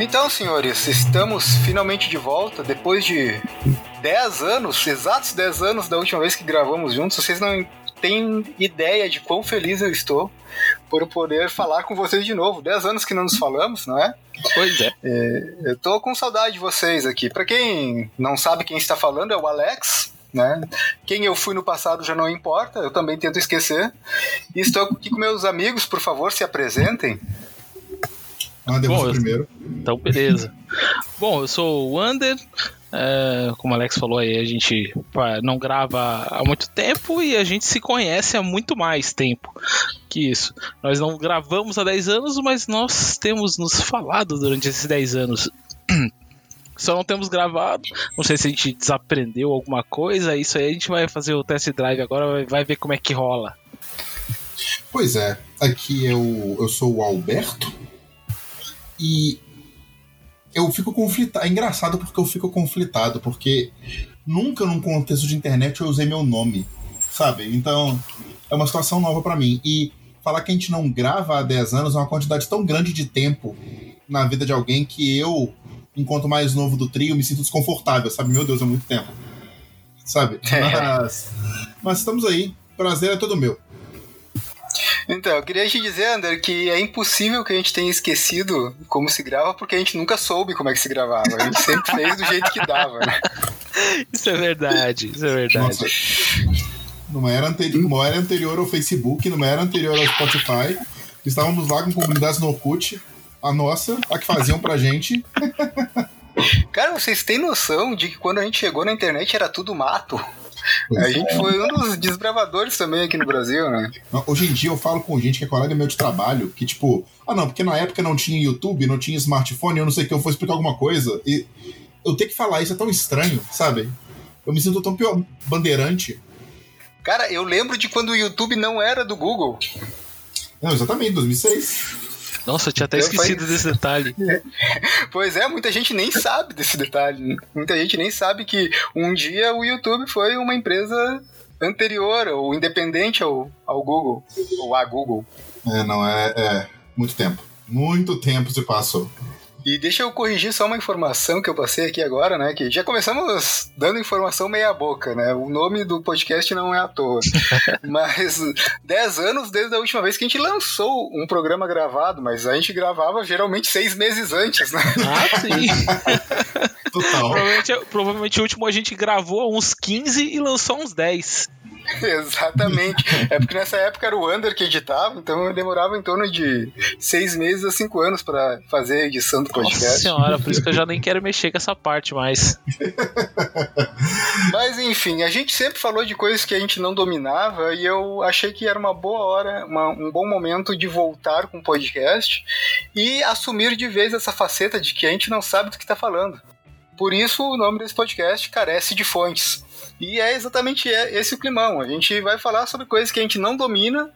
Então, senhores, estamos finalmente de volta depois de 10 anos, exatos 10 anos da última vez que gravamos juntos. Vocês não têm ideia de quão feliz eu estou por poder falar com vocês de novo. 10 anos que não nos falamos, não é? Pois é. é eu tô com saudade de vocês aqui. Para quem não sabe quem está falando, é o Alex. Né? Quem eu fui no passado já não importa, eu também tento esquecer. Estou aqui com meus amigos, por favor, se apresentem. Bom, eu, primeiro. Então, beleza. Bom, eu sou o Wander. É, como o Alex falou aí, a gente não grava há muito tempo e a gente se conhece há muito mais tempo que isso. Nós não gravamos há 10 anos, mas nós temos nos falado durante esses 10 anos. Só não temos gravado. Não sei se a gente desaprendeu alguma coisa. Isso aí a gente vai fazer o test drive agora, vai ver como é que rola. Pois é, aqui eu, eu sou o Alberto. E eu fico conflitado. É engraçado porque eu fico conflitado, porque nunca num contexto de internet eu usei meu nome, sabe? Então é uma situação nova para mim. E falar que a gente não grava há 10 anos é uma quantidade tão grande de tempo na vida de alguém que eu enquanto mais novo do trio, me sinto desconfortável, sabe? Meu Deus, é muito tempo. Sabe? É. Mas, mas estamos aí. Prazer é todo meu. Então, eu queria te dizer, Ander, que é impossível que a gente tenha esquecido como se grava, porque a gente nunca soube como é que se gravava. A gente sempre fez do jeito que dava, né? Isso é verdade, isso é verdade. Nossa. Numa era, anterior, numa era anterior ao Facebook, numa era anterior ao Spotify, estávamos lá com comunidades no Orkut, a nossa, a que faziam pra gente. Cara, vocês têm noção de que quando a gente chegou na internet era tudo mato? Pois a gente é. foi um dos desbravadores também aqui no Brasil, né? Hoje em dia eu falo com gente que é colega meu de trabalho, que tipo, ah não, porque na época não tinha YouTube, não tinha smartphone, eu não sei o que, eu vou explicar alguma coisa. E eu ter que falar isso é tão estranho, sabe? Eu me sinto tão pior, bandeirante. Cara, eu lembro de quando o YouTube não era do Google. Não, exatamente, 2006. Nossa, eu tinha até então, esquecido desse detalhe. pois é, muita gente nem sabe desse detalhe. Muita gente nem sabe que um dia o YouTube foi uma empresa anterior ou independente ao, ao Google, ou a Google. É, não, é, é muito tempo. Muito tempo se passou. E deixa eu corrigir só uma informação que eu passei aqui agora, né? Que já começamos dando informação meia boca, né? O nome do podcast não é à toa. mas 10 anos desde a última vez que a gente lançou um programa gravado, mas a gente gravava geralmente seis meses antes, né? Ah, sim. Total. Provavelmente, provavelmente o último a gente gravou uns 15 e lançou uns 10. Exatamente. É porque nessa época era o Under que editava, então eu demorava em torno de seis meses a cinco anos para fazer a edição do podcast. Nossa senhora, por isso que eu já nem quero mexer com essa parte mais. Mas enfim, a gente sempre falou de coisas que a gente não dominava e eu achei que era uma boa hora, uma, um bom momento de voltar com o podcast e assumir de vez essa faceta de que a gente não sabe do que está falando. Por isso o nome desse podcast carece de fontes. E é exatamente esse o climão. A gente vai falar sobre coisas que a gente não domina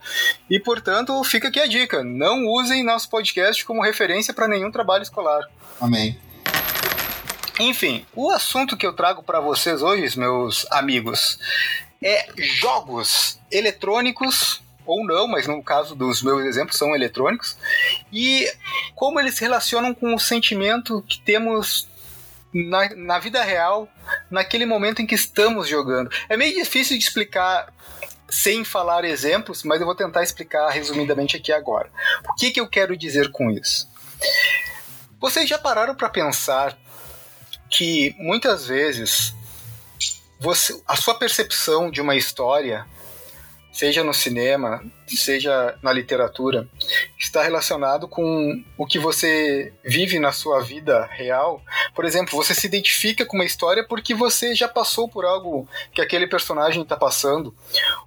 e, portanto, fica aqui a dica: não usem nosso podcast como referência para nenhum trabalho escolar. Amém. Enfim, o assunto que eu trago para vocês hoje, meus amigos, é jogos eletrônicos ou não, mas no caso dos meus exemplos são eletrônicos, e como eles se relacionam com o sentimento que temos na, na vida real, naquele momento em que estamos jogando. É meio difícil de explicar sem falar exemplos, mas eu vou tentar explicar resumidamente aqui agora. O que, que eu quero dizer com isso? Vocês já pararam para pensar que muitas vezes você, a sua percepção de uma história seja no cinema, seja na literatura, está relacionado com o que você vive na sua vida real. Por exemplo, você se identifica com uma história porque você já passou por algo que aquele personagem está passando,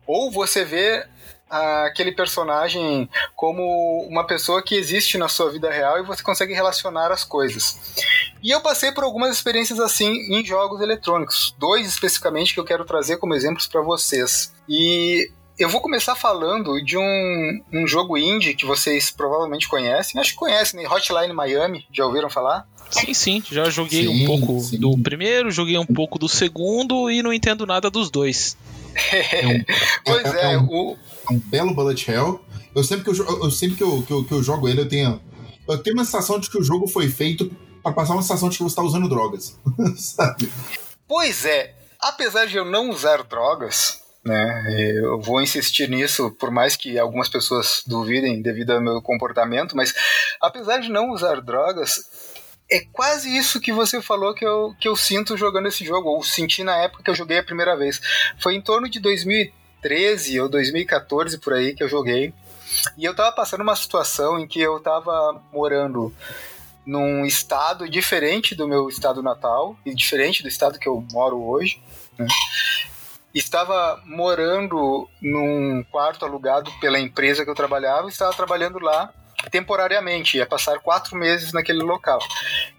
ou você vê aquele personagem como uma pessoa que existe na sua vida real e você consegue relacionar as coisas. E eu passei por algumas experiências assim em jogos eletrônicos, dois especificamente que eu quero trazer como exemplos para vocês. E eu vou começar falando de um, um jogo indie que vocês provavelmente conhecem. Acho que conhecem, né? Hotline Miami. Já ouviram falar? Sim, sim. Já joguei sim, um pouco sim. do primeiro, joguei um pouco do segundo e não entendo nada dos dois. É um, pois é, é, é um, o... é um belo bullet hell. Eu sempre que eu, eu sempre que eu, que eu, que eu jogo ele, eu tenho eu tenho uma sensação de que o jogo foi feito pra passar uma sensação de que você tá usando drogas. sabe? Pois é, apesar de eu não usar drogas, né, eu vou insistir nisso, por mais que algumas pessoas duvidem devido ao meu comportamento, mas apesar de não usar drogas, é quase isso que você falou que eu, que eu sinto jogando esse jogo, ou senti na época que eu joguei a primeira vez. Foi em torno de 2013 ou 2014 por aí que eu joguei. E eu tava passando uma situação em que eu tava morando num estado diferente do meu estado natal e diferente do estado que eu moro hoje. Né? Estava morando num quarto alugado pela empresa que eu trabalhava, estava trabalhando lá temporariamente, ia passar quatro meses naquele local.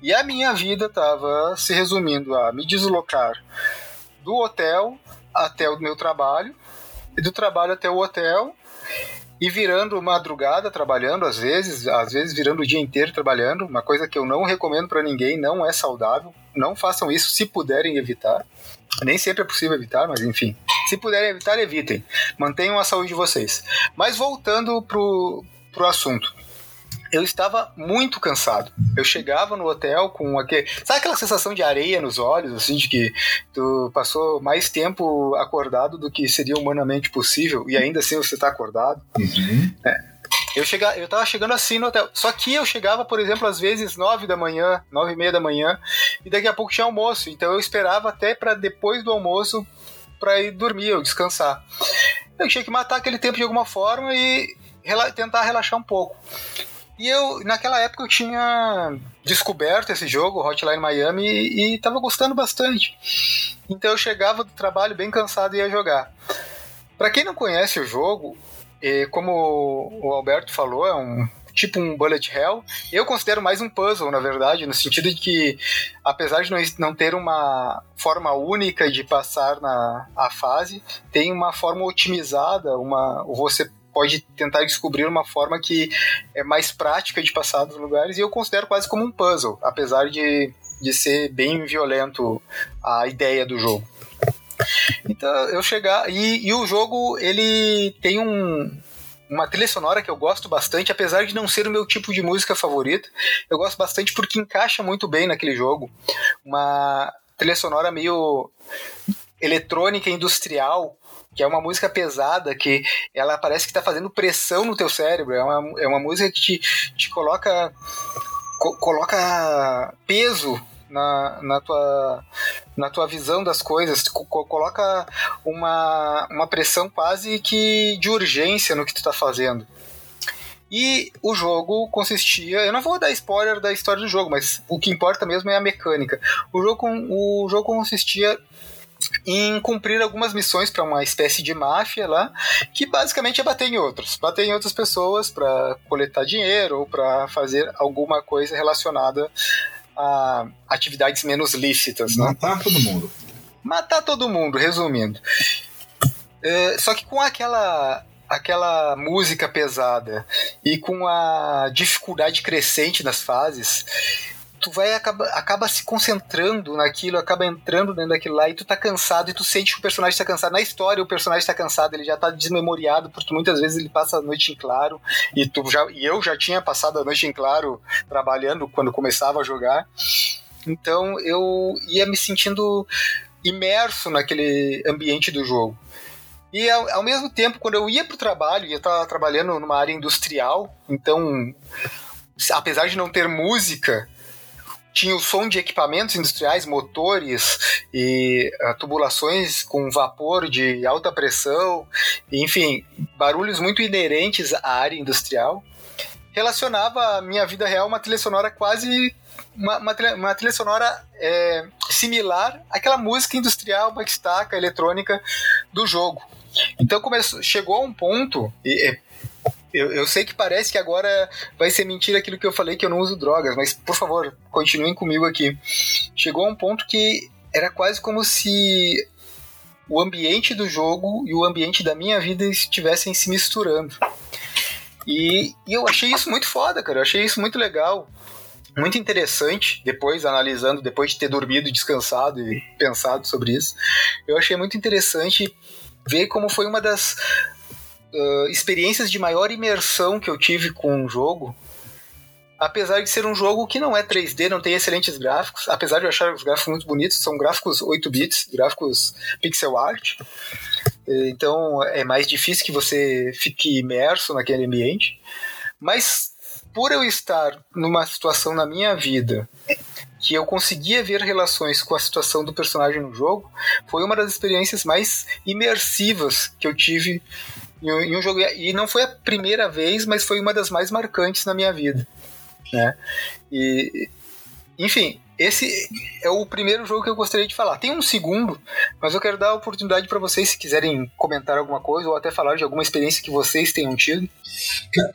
E a minha vida estava se resumindo a me deslocar do hotel até o meu trabalho, e do trabalho até o hotel, e virando madrugada trabalhando, às vezes, às vezes virando o dia inteiro trabalhando, uma coisa que eu não recomendo para ninguém, não é saudável. Não façam isso se puderem evitar. Nem sempre é possível evitar, mas enfim. Se puderem evitar, evitem. Mantenham a saúde de vocês. Mas voltando pro, pro assunto eu estava muito cansado. Eu chegava no hotel com aquele. Sabe aquela sensação de areia nos olhos, assim, de que tu passou mais tempo acordado do que seria humanamente possível e ainda assim você está acordado? Uhum. É. Eu, chega, eu tava chegando assim no hotel. Só que eu chegava, por exemplo, às vezes nove da manhã, nove e meia da manhã, e daqui a pouco tinha almoço. Então eu esperava até para depois do almoço para ir dormir ou descansar. Eu tinha que matar aquele tempo de alguma forma e rela tentar relaxar um pouco. E eu, naquela época, eu tinha descoberto esse jogo, Hotline Miami, e, e tava gostando bastante. Então eu chegava do trabalho bem cansado e ia jogar. Para quem não conhece o jogo, como o Alberto falou, é um tipo um bullet hell. Eu considero mais um puzzle, na verdade, no sentido de que, apesar de não ter uma forma única de passar na a fase, tem uma forma otimizada, uma você pode tentar descobrir uma forma que é mais prática de passar dos lugares e eu considero quase como um puzzle, apesar de, de ser bem violento a ideia do jogo. Então eu chegar e, e o jogo ele tem um, uma trilha sonora que eu gosto bastante, apesar de não ser o meu tipo de música favorita. Eu gosto bastante porque encaixa muito bem naquele jogo. Uma trilha sonora meio eletrônica industrial que é uma música pesada, que ela parece que está fazendo pressão no teu cérebro. É uma, é uma música que te, te coloca, co coloca peso na, na, tua, na tua visão das coisas, co coloca uma, uma pressão quase que de urgência no que tu está fazendo. E o jogo consistia. Eu não vou dar spoiler da história do jogo, mas o que importa mesmo é a mecânica. O jogo, o jogo consistia em cumprir algumas missões para uma espécie de máfia lá, que basicamente é bater em outros, bater em outras pessoas para coletar dinheiro ou para fazer alguma coisa relacionada a atividades menos lícitas. Né? Matar né? todo mundo. Matar todo mundo, resumindo. É, só que com aquela aquela música pesada e com a dificuldade crescente nas fases, tu vai acaba, acaba se concentrando naquilo, acaba entrando dentro daquilo lá e tu tá cansado e tu sente que o personagem tá cansado. Na história, o personagem tá cansado, ele já tá desmemoriado, porque muitas vezes ele passa a noite em claro e tu já e eu já tinha passado a noite em claro trabalhando quando começava a jogar. Então eu ia me sentindo imerso naquele ambiente do jogo. E ao, ao mesmo tempo, quando eu ia pro trabalho, ia estar trabalhando numa área industrial, então apesar de não ter música, tinha o som de equipamentos industriais, motores e uh, tubulações com vapor de alta pressão, enfim, barulhos muito inerentes à área industrial. Relacionava a minha vida real uma trilha sonora quase. Uma, uma, trilha, uma trilha sonora é, similar àquela música industrial, backstack, eletrônica do jogo. Então começou, chegou a um ponto, e, eu, eu sei que parece que agora vai ser mentira aquilo que eu falei que eu não uso drogas, mas por favor, continuem comigo aqui. Chegou a um ponto que era quase como se o ambiente do jogo e o ambiente da minha vida estivessem se misturando. E, e, eu achei isso muito foda, cara. Eu achei isso muito legal. Muito interessante, depois analisando, depois de ter dormido, descansado e pensado sobre isso. Eu achei muito interessante ver como foi uma das uh, experiências de maior imersão que eu tive com um jogo apesar de ser um jogo que não é 3D, não tem excelentes gráficos, apesar de eu achar os gráficos muito bonitos, são gráficos 8 bits, gráficos pixel art. Então é mais difícil que você fique imerso naquele ambiente. Mas por eu estar numa situação na minha vida que eu conseguia ver relações com a situação do personagem no jogo, foi uma das experiências mais imersivas que eu tive em um jogo. E não foi a primeira vez, mas foi uma das mais marcantes na minha vida. Né? E, enfim, esse é o primeiro jogo que eu gostaria de falar. Tem um segundo, mas eu quero dar a oportunidade para vocês, se quiserem comentar alguma coisa ou até falar de alguma experiência que vocês tenham tido.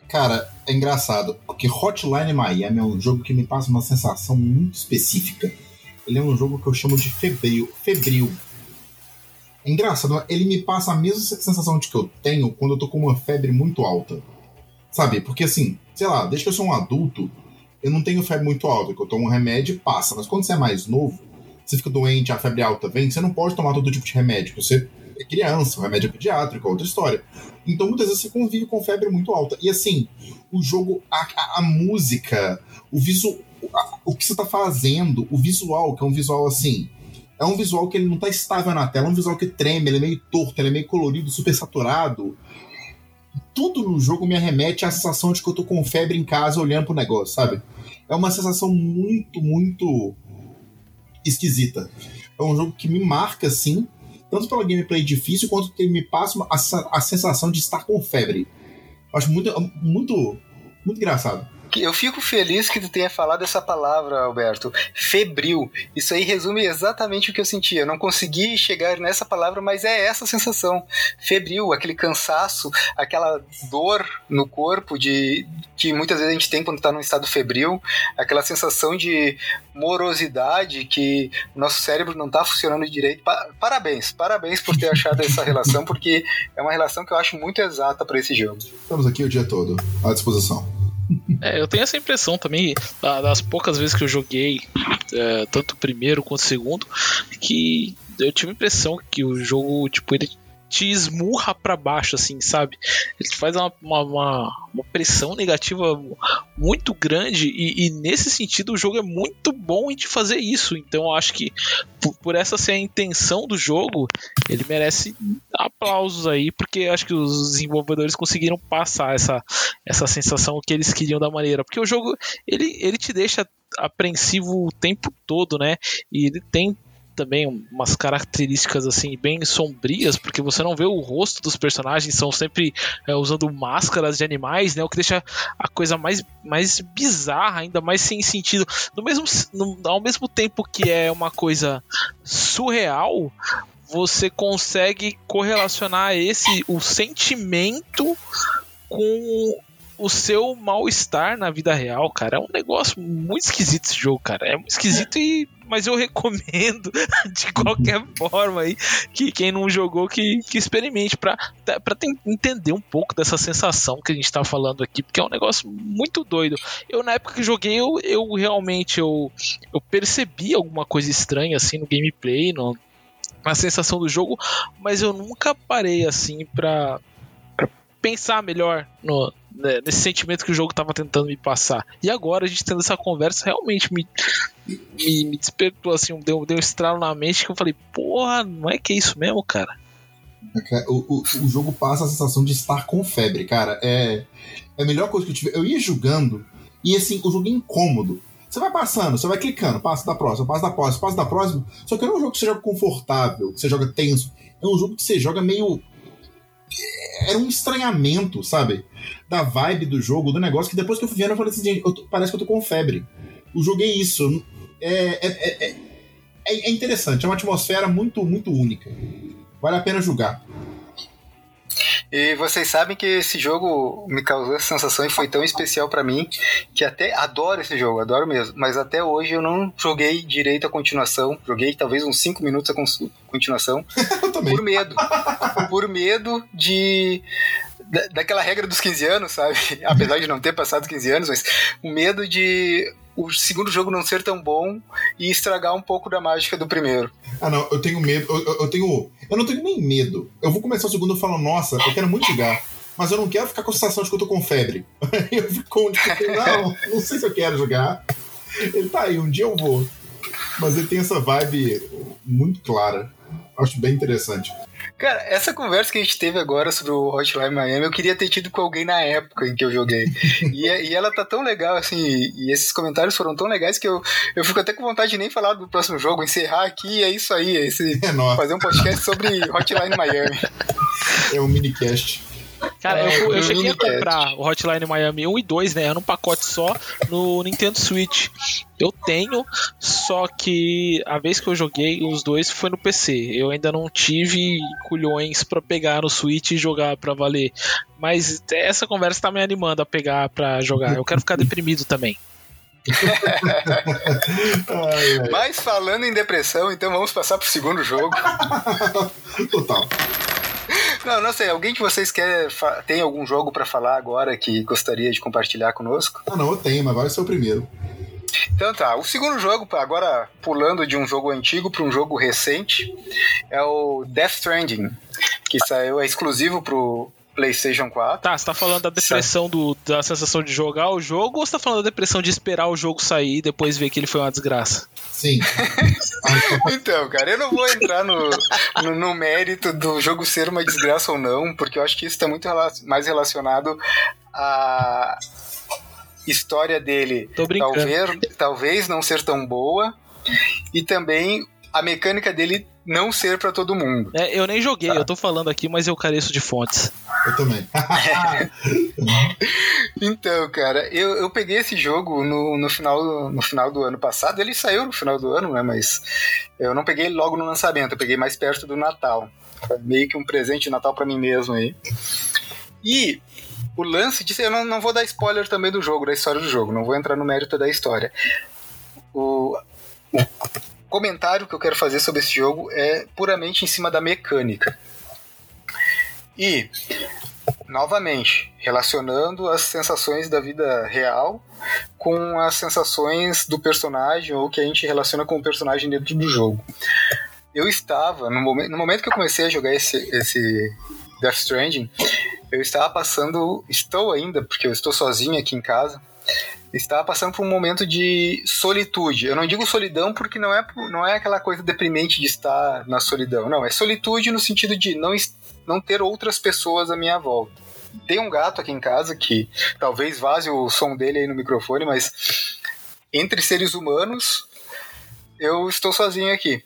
Cara, é engraçado, porque Hotline Miami é um jogo que me passa uma sensação muito específica. Ele é um jogo que eu chamo de febril. febril. É engraçado, ele me passa a mesma sensação de que eu tenho quando eu tô com uma febre muito alta. Sabe? Porque assim, sei lá, desde que eu sou um adulto, eu não tenho febre muito alta, que eu tomo um remédio e passa. Mas quando você é mais novo, você fica doente, a febre alta vem, você não pode tomar todo tipo de remédio. Você é criança, o remédio é pediátrico, é outra história. Então muitas vezes você convive com febre muito alta. E assim, o jogo, a, a, a música, o visual, o que você tá fazendo, o visual, que é um visual assim. É um visual que ele não tá estável na tela, é um visual que treme, ele é meio torto, ele é meio colorido, super saturado tudo no jogo me arremete à sensação de que eu tô com febre em casa olhando pro negócio, sabe? É uma sensação muito, muito esquisita. É um jogo que me marca, assim, tanto pela gameplay difícil, quanto que me passa a, a sensação de estar com febre. Eu acho muito, muito, muito engraçado eu fico feliz que tu tenha falado essa palavra, Alberto. Febril. Isso aí resume exatamente o que eu sentia. Eu não consegui chegar nessa palavra, mas é essa sensação. Febril, aquele cansaço, aquela dor no corpo de que muitas vezes a gente tem quando está num estado febril, aquela sensação de morosidade que o nosso cérebro não está funcionando direito. parabéns, parabéns por ter achado essa relação, porque é uma relação que eu acho muito exata para esse jogo. Estamos aqui o dia todo à disposição. É, eu tenho essa impressão também, das poucas vezes que eu joguei, é, tanto o primeiro quanto o segundo, que eu tive a impressão que o jogo, tipo, ele te esmurra para baixo, assim, sabe? Ele faz uma, uma, uma pressão negativa muito grande e, e, nesse sentido o jogo é muito bom em te fazer isso. Então eu acho que por, por, essa ser a intenção do jogo, ele merece aplausos aí, porque acho que os desenvolvedores conseguiram passar essa, essa sensação que eles queriam da maneira. Porque o jogo ele, ele te deixa apreensivo o tempo todo, né? E ele tem também umas características assim bem sombrias, porque você não vê o rosto dos personagens, são sempre é, usando máscaras de animais, né? O que deixa a coisa mais, mais bizarra, ainda mais sem sentido. No mesmo, no, ao mesmo tempo que é uma coisa surreal, você consegue correlacionar esse o sentimento com o seu mal-estar na vida real, cara. É um negócio muito esquisito esse jogo, cara. É muito esquisito e mas eu recomendo de qualquer forma aí que quem não jogou que, que experimente para entender um pouco dessa sensação que a gente tá falando aqui, porque é um negócio muito doido. Eu na época que joguei eu, eu realmente eu, eu percebi alguma coisa estranha assim no gameplay, no, na sensação do jogo, mas eu nunca parei assim para pensar melhor no, né, nesse sentimento que o jogo estava tentando me passar. E agora a gente tendo essa conversa realmente me, me, me despertou assim, deu, deu um estralo na mente que eu falei, porra, não é que é isso mesmo, cara? É o, o, o jogo passa a sensação de estar com febre, cara. É, é a melhor coisa que eu tive. Eu ia jogando e assim, o jogo é incômodo. Você vai passando, você vai clicando, passa da próxima, passa da próxima, passa da próxima. Só que não é um jogo que você joga confortável, que você joga tenso. É um jogo que você joga meio era um estranhamento, sabe? Da vibe do jogo, do negócio, que depois que eu fui vendo, eu falei assim, gente, tô, parece que eu tô com febre. O jogo é isso. É, é, é, é, interessante, é uma atmosfera muito, muito única. Vale a pena jogar. E vocês sabem que esse jogo me causou essa sensação e foi tão especial para mim que até adoro esse jogo, adoro mesmo. Mas até hoje eu não joguei direito a continuação. Joguei talvez uns 5 minutos a continuação. por medo. por medo de daquela regra dos 15 anos, sabe? Apesar de não ter passado 15 anos, mas o medo de o segundo jogo não ser tão bom e estragar um pouco da mágica do primeiro. Ah, não, eu tenho medo. Eu, eu, tenho. Eu não tenho nem medo. Eu vou começar o segundo falo, nossa, eu quero muito jogar. mas eu não quero ficar com a sensação de que eu tô com febre. eu fico tipo, não, não sei se eu quero jogar. Ele tá aí, um dia eu vou. Mas ele tem essa vibe muito clara. Acho bem interessante. Cara, essa conversa que a gente teve agora sobre o Hotline Miami, eu queria ter tido com alguém na época em que eu joguei. e, e ela tá tão legal, assim, e esses comentários foram tão legais que eu, eu fico até com vontade de nem falar do próximo jogo, encerrar aqui, é isso aí, é esse, é fazer um podcast sobre Hotline Miami. É um minicast. Cara, é, eu, eu cheguei a comprar o Hotline Miami 1 e 2, né? Era um pacote só no Nintendo Switch. Eu tenho, só que a vez que eu joguei os dois foi no PC. Eu ainda não tive culhões para pegar no Switch e jogar para valer. Mas essa conversa tá me animando a pegar para jogar. Eu quero ficar deprimido também. Mas falando em depressão, então vamos passar pro segundo jogo. Total. Não, não sei. Alguém de vocês quer tem algum jogo para falar agora que gostaria de compartilhar conosco? Ah, não, eu tenho, mas vai ser o primeiro. Então tá, o segundo jogo, agora pulando de um jogo antigo para um jogo recente, é o Death Stranding, que saiu é exclusivo pro PlayStation 4. Tá, você tá falando da depressão do, da sensação de jogar o jogo ou você tá falando da depressão de esperar o jogo sair e depois ver que ele foi uma desgraça? Sim. então, cara, eu não vou entrar no, no, no, mérito do jogo ser uma desgraça ou não, porque eu acho que isso está muito mais relacionado à história dele. Talvez, talvez não ser tão boa e também a mecânica dele não ser para todo mundo. É, eu nem joguei, tá. eu tô falando aqui, mas eu careço de fontes. Eu também. então, cara, eu, eu peguei esse jogo no, no, final, no final do ano passado. Ele saiu no final do ano, né? Mas eu não peguei logo no lançamento, eu peguei mais perto do Natal. Foi meio que um presente de Natal para mim mesmo aí. E o lance disso, eu não, não vou dar spoiler também do jogo, da história do jogo, não vou entrar no mérito da história. O comentário que eu quero fazer sobre esse jogo é puramente em cima da mecânica. E, novamente, relacionando as sensações da vida real com as sensações do personagem ou que a gente relaciona com o personagem dentro do jogo. Eu estava, no momento, no momento que eu comecei a jogar esse, esse Death Stranding, eu estava passando, estou ainda, porque eu estou sozinho aqui em casa, estava passando por um momento de solitude. Eu não digo solidão porque não é, não é aquela coisa deprimente de estar na solidão. Não, é solitude no sentido de não, não ter outras pessoas à minha volta. Tem um gato aqui em casa que talvez vaze o som dele aí no microfone, mas entre seres humanos eu estou sozinho aqui.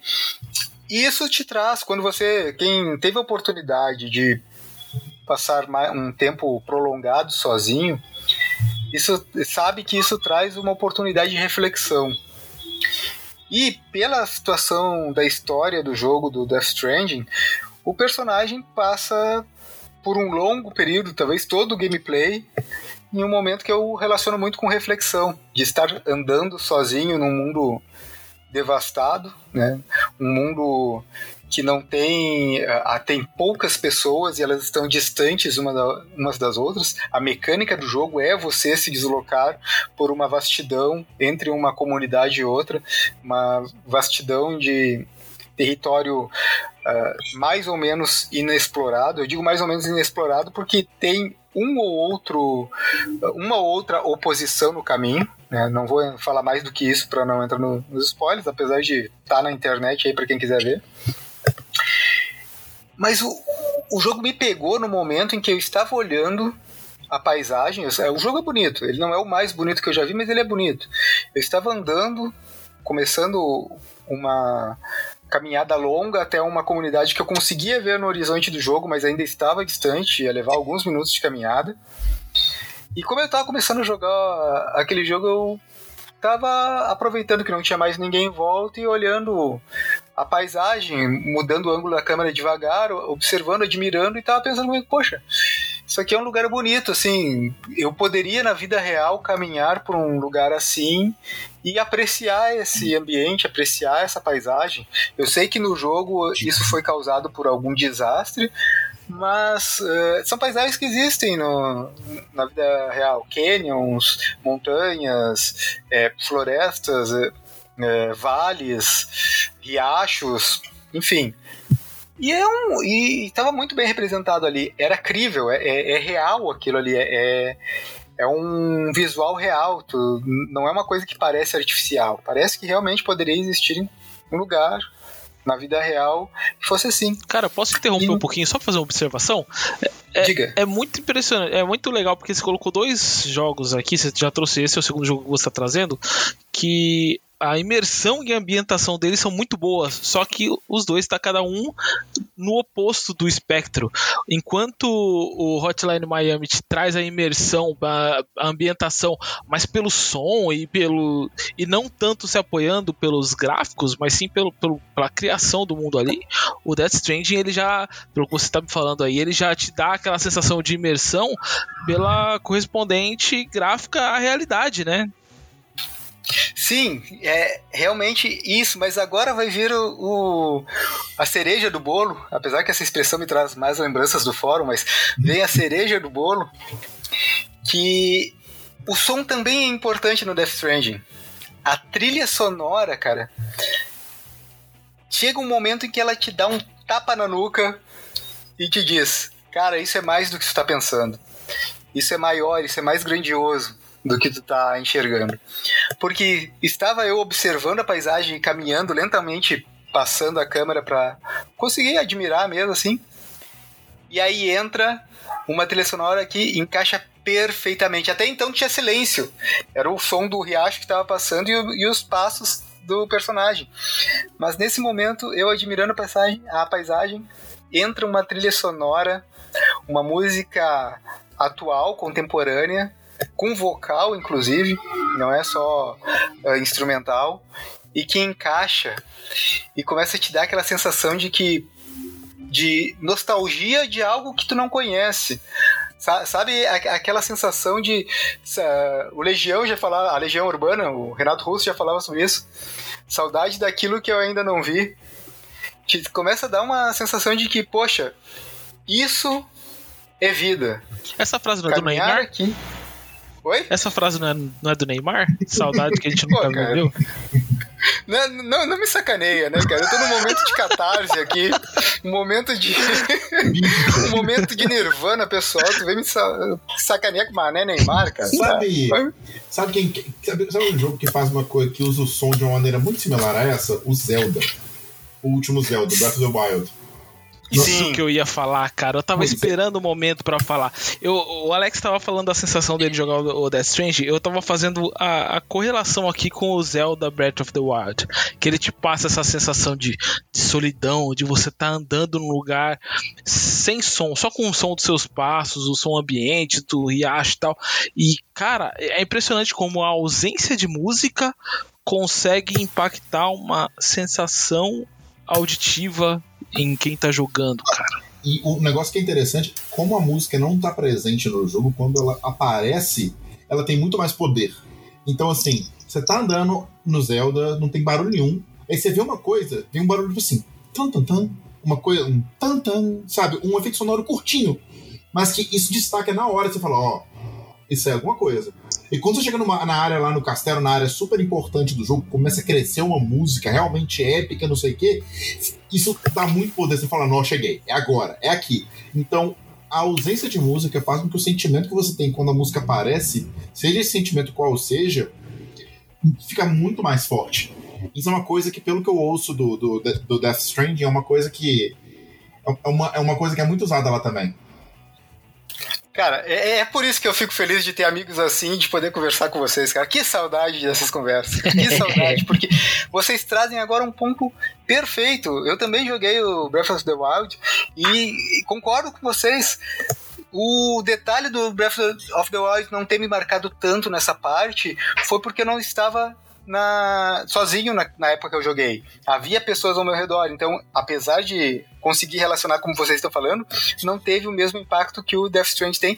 E isso te traz, quando você, quem teve a oportunidade de passar um tempo prolongado sozinho, isso sabe que isso traz uma oportunidade de reflexão. E pela situação da história do jogo do Death Stranding, o personagem passa por um longo período, talvez todo o gameplay, em um momento que eu relaciono muito com reflexão, de estar andando sozinho num mundo devastado, né? Um mundo que não tem uh, tem poucas pessoas e elas estão distantes uma da, umas das outras. A mecânica do jogo é você se deslocar por uma vastidão entre uma comunidade e outra, uma vastidão de território uh, mais ou menos inexplorado. Eu digo mais ou menos inexplorado porque tem um ou outro, uma ou outra oposição no caminho. Né? Não vou falar mais do que isso para não entrar no, nos spoilers, apesar de estar tá na internet aí para quem quiser ver. Mas o, o jogo me pegou no momento em que eu estava olhando a paisagem. O jogo é bonito, ele não é o mais bonito que eu já vi, mas ele é bonito. Eu estava andando, começando uma caminhada longa até uma comunidade que eu conseguia ver no horizonte do jogo, mas ainda estava distante, ia levar alguns minutos de caminhada. E como eu estava começando a jogar aquele jogo, eu estava aproveitando que não tinha mais ninguém em volta e olhando a paisagem, mudando o ângulo da câmera devagar, observando, admirando e tava pensando poxa, isso aqui é um lugar bonito, assim, eu poderia na vida real caminhar por um lugar assim e apreciar esse ambiente, apreciar essa paisagem. Eu sei que no jogo isso foi causado por algum desastre, mas uh, são paisagens que existem no, na vida real, canyons, montanhas, é, florestas, é, vales, riachos, enfim. E é um. E estava muito bem representado ali. Era crível, é, é, é real aquilo ali. É, é, é um visual real. Tu, não é uma coisa que parece artificial. Parece que realmente poderia existir em um lugar na vida real fosse assim. Cara, posso interromper e... um pouquinho só pra fazer uma observação? É, Diga. É muito impressionante, é muito legal porque você colocou dois jogos aqui, você já trouxe esse, é o segundo jogo que você está trazendo, que a imersão e a ambientação deles são muito boas, só que os dois está cada um no oposto do espectro. Enquanto o Hotline Miami te traz a imersão, a, ambientação, mas pelo som e pelo e não tanto se apoiando pelos gráficos, mas sim pelo, pelo pela criação do mundo ali, o Death Stranding ele já, pelo que você está me falando aí, ele já te dá aquela sensação de imersão pela correspondente gráfica à realidade, né? Sim, é realmente isso, mas agora vai vir o, o, a cereja do bolo, apesar que essa expressão me traz mais lembranças do fórum, mas vem a cereja do bolo, que o som também é importante no Death Stranding. A trilha sonora, cara, chega um momento em que ela te dá um tapa na nuca e te diz: Cara, isso é mais do que você está pensando. Isso é maior, isso é mais grandioso do que tu tá enxergando. Porque estava eu observando a paisagem caminhando lentamente, passando a câmera para conseguir admirar mesmo assim. E aí entra uma trilha sonora que encaixa perfeitamente. Até então tinha silêncio. Era o som do riacho que estava passando e, e, os passos do personagem. Mas nesse momento, eu admirando a paisagem, a paisagem entra uma trilha sonora, uma música atual, contemporânea, com vocal, inclusive, não é só uh, instrumental, e que encaixa e começa a te dar aquela sensação de que de nostalgia de algo que tu não conhece. Sabe aquela sensação de. O Legião já falava, a Legião Urbana, o Renato Russo já falava sobre isso. Saudade daquilo que eu ainda não vi. Que começa a dar uma sensação de que, poxa, isso é vida. Essa frase não é do Neymar? Aqui, Oi? Essa frase não é, não é do Neymar? Saudade que a gente nunca Pô, viu. Não, não, não, me sacaneia, né, cara? Eu tô num momento de catarse aqui, um momento de. um momento de nirvana, pessoal. Tu vem me sacanear com Mané Neymar, cara. Sabe, sabe, quem, sabe, sabe um jogo que faz uma coisa que usa o som de uma maneira muito similar a essa? O Zelda. O último Zelda, Breath of the Wild. Isso Sim. que eu ia falar, cara. Eu tava pois esperando o é. um momento para falar. Eu, o Alex tava falando da sensação dele jogar o Death Strange. Eu tava fazendo a, a, correlação aqui com o Zelda Breath of the Wild. Que ele te passa essa sensação de, de solidão, de você tá andando num lugar sem som, só com o som dos seus passos, o som ambiente, do riacho e tal. E, cara, é impressionante como a ausência de música consegue impactar uma sensação auditiva em quem tá jogando, cara. E o negócio que é interessante, como a música não tá presente no jogo, quando ela aparece, ela tem muito mais poder. Então, assim, você tá andando no Zelda, não tem barulho nenhum. Aí você vê uma coisa, vem um barulho tipo assim, tan tan tan, uma coisa, um tan tan, sabe? Um efeito sonoro curtinho. Mas que isso destaca na hora, você fala, ó, isso é alguma coisa. E quando você chega numa, na área lá no castelo, na área super importante do jogo, começa a crescer uma música realmente épica, não sei o quê, isso dá muito poder. Você fala, não, cheguei, é agora, é aqui. Então, a ausência de música faz com que o sentimento que você tem quando a música aparece, seja esse sentimento qual seja, fica muito mais forte. Isso é uma coisa que, pelo que eu ouço do, do, do Death Stranding, é uma coisa que. É uma, é uma coisa que é muito usada lá também. Cara, é, é, por isso que eu fico feliz de ter amigos assim, de poder conversar com vocês, cara. Que saudade dessas conversas. Que saudade, porque vocês trazem agora um ponto perfeito. Eu também joguei o Breath of the Wild e, e concordo com vocês. O detalhe do Breath of the Wild não ter me marcado tanto nessa parte foi porque eu não estava na, sozinho na, na, época que eu joguei. Havia pessoas ao meu redor, então, apesar de conseguir relacionar como vocês estão falando, não teve o mesmo impacto que o Death Stranding tem.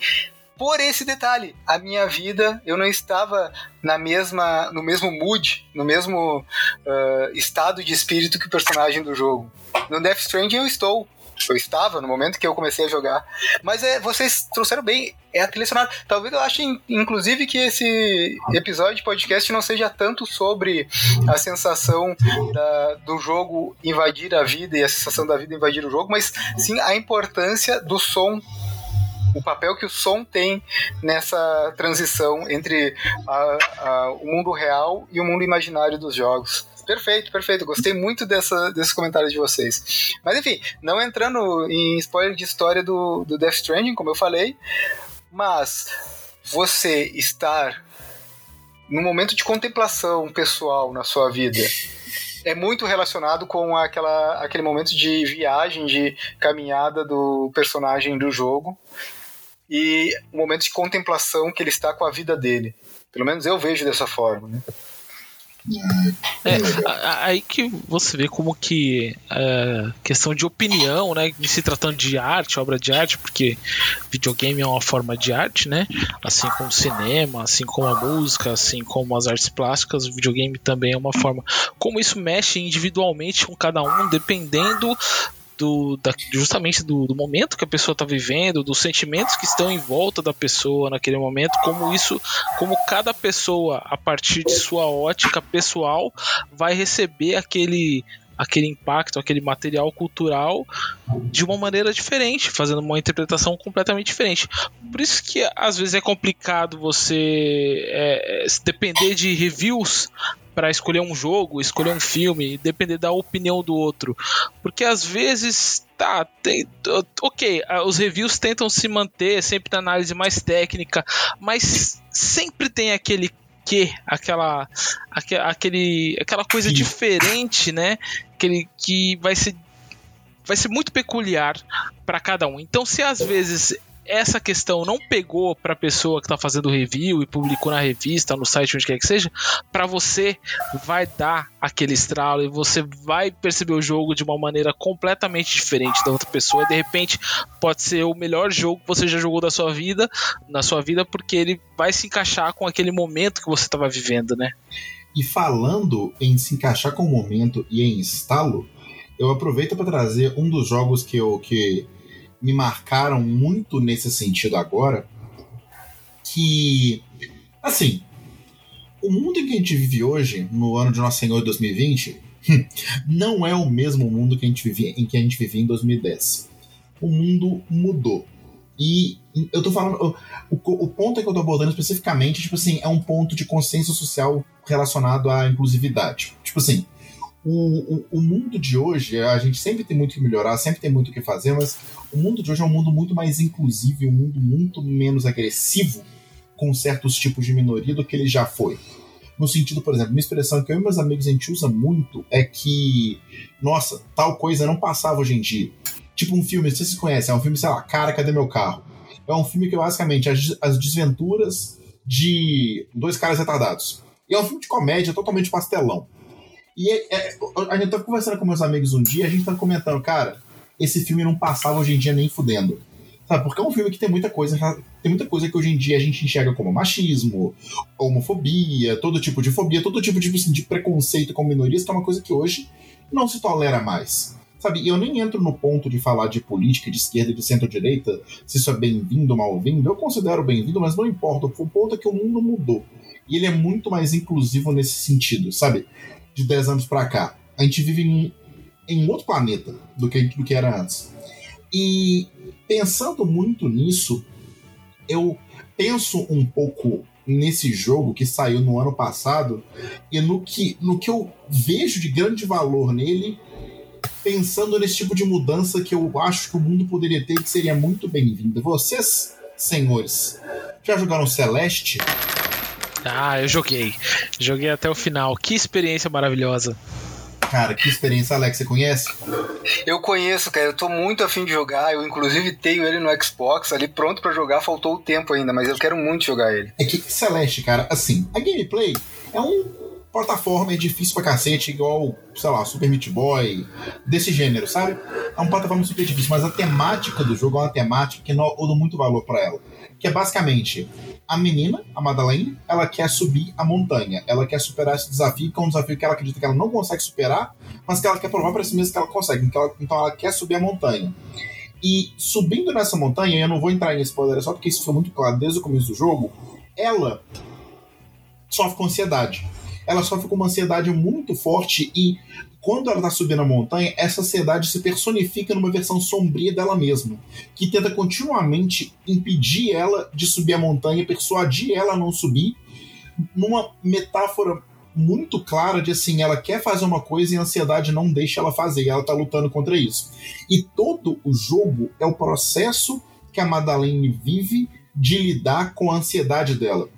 Por esse detalhe, a minha vida, eu não estava na mesma, no mesmo mood, no mesmo uh, estado de espírito que o personagem do jogo. No Death Stranding eu estou, eu estava no momento que eu comecei a jogar. Mas é, vocês trouxeram bem é a trilha sonora. Talvez eu ache, inclusive, que esse episódio de podcast não seja tanto sobre a sensação da, do jogo invadir a vida e a sensação da vida invadir o jogo, mas sim a importância do som o papel que o som tem nessa transição entre a, a, o mundo real e o mundo imaginário dos jogos. Perfeito, perfeito. Gostei muito dessa, desses comentários de vocês. Mas enfim, não entrando em spoiler de história do, do Death Stranding, como eu falei, mas você estar num momento de contemplação pessoal na sua vida é muito relacionado com aquela, aquele momento de viagem, de caminhada do personagem do jogo e o momento de contemplação que ele está com a vida dele. Pelo menos eu vejo dessa forma, né? É, aí que você vê como que é, questão de opinião, né, se tratando de arte, obra de arte, porque videogame é uma forma de arte, né, assim como cinema, assim como a música, assim como as artes plásticas, o videogame também é uma forma. Como isso mexe individualmente com cada um, dependendo do, da, justamente do, do, momento que a pessoa está vivendo, dos sentimentos que estão em volta da pessoa naquele momento, como isso, como cada pessoa, a partir de sua ótica pessoal, vai receber aquele aquele impacto, aquele material cultural de uma maneira diferente, fazendo uma interpretação completamente diferente. Por isso que às vezes é complicado você é, depender de reviews para escolher um jogo, escolher um filme, depender da opinião do outro. Porque às vezes, tá, tem, ok, os reviews tentam se manter sempre na análise mais técnica, mas sempre tem aquele que aquela aquele aquela coisa diferente, né? Aquele que vai ser vai ser muito peculiar para cada um. Então, se às vezes essa questão não pegou para a pessoa que está fazendo review e publicou na revista, no site, onde quer que seja, para você vai dar aquele estralo e você vai perceber o jogo de uma maneira completamente diferente da outra pessoa. E de repente pode ser o melhor jogo que você já jogou da sua vida, na sua vida, porque ele vai se encaixar com aquele momento que você estava vivendo, né? E falando em se encaixar com o momento e em estalo, eu aproveito para trazer um dos jogos que eu que me marcaram muito nesse sentido agora, que, assim, o mundo em que a gente vive hoje, no ano de Nosso Senhor 2020, não é o mesmo mundo que a gente vivia, em que a gente vivia em 2010. O mundo mudou. E eu tô falando. O, o, ponto que eu tô abordando especificamente, tipo assim, é um ponto de consciência social relacionado à inclusividade. Tipo assim, o, o, mundo de hoje, a gente sempre tem muito que melhorar, sempre tem muito o que fazer, mas o mundo de hoje é um mundo muito mais inclusivo e um mundo muito menos agressivo com certos tipos de minoria do que ele já foi. No sentido, por exemplo, uma expressão que eu e meus amigos a gente usa muito é que, nossa, tal coisa não passava hoje em dia. Tipo um filme, vocês conhecem, é um filme, sei lá, Cara, Cadê Meu Carro? É um filme que basicamente as, as desventuras de dois caras retardados. E é um filme de comédia totalmente pastelão. E é, é, a gente tá conversando com meus amigos um dia, a gente tá comentando, cara, esse filme não passava hoje em dia nem fudendo. Sabe? Porque é um filme que tem muita coisa, tem muita coisa que hoje em dia a gente enxerga como machismo, homofobia, todo tipo de fobia, todo tipo de, assim, de preconceito com minorias, que é uma coisa que hoje não se tolera mais. Sabe, eu nem entro no ponto de falar de política de esquerda e de centro-direita, se isso é bem-vindo ou mal-vindo. Eu considero bem-vindo, mas não importa. O ponto é que o mundo mudou. E ele é muito mais inclusivo nesse sentido, sabe? De 10 anos para cá. A gente vive em, em um outro planeta do que, do que era antes. E pensando muito nisso, eu penso um pouco nesse jogo que saiu no ano passado e no que, no que eu vejo de grande valor nele, pensando nesse tipo de mudança que eu acho que o mundo poderia ter que seria muito bem-vinda. Vocês, senhores, já jogaram Celeste? Ah, eu joguei. Joguei até o final. Que experiência maravilhosa. Cara, que experiência, Alex, você conhece? Eu conheço, cara. Eu tô muito afim de jogar. Eu, inclusive, tenho ele no Xbox ali pronto para jogar. Faltou o tempo ainda, mas eu quero muito jogar ele. É que Celeste, cara, assim, a gameplay é um plataforma é difícil pra cacete, igual, sei lá, Super Meat Boy, desse gênero, sabe? É uma plataforma super difícil, mas a temática do jogo é uma temática que eu dou muito valor para ela. Que é basicamente a menina, a Madeleine, ela quer subir a montanha. Ela quer superar esse desafio, que é um desafio que ela acredita que ela não consegue superar, mas que ela quer provar para si mesma que ela consegue. Então ela, então ela quer subir a montanha. E subindo nessa montanha, eu não vou entrar em spoiler só porque isso foi muito claro desde o começo do jogo, ela sofre com ansiedade. Ela sofre com uma ansiedade muito forte e quando ela está subindo a montanha, essa ansiedade se personifica numa versão sombria dela mesma, que tenta continuamente impedir ela de subir a montanha, persuadir ela a não subir, numa metáfora muito clara de assim, ela quer fazer uma coisa e a ansiedade não deixa ela fazer, ela tá lutando contra isso. E todo o jogo é o processo que a Madeleine vive de lidar com a ansiedade dela.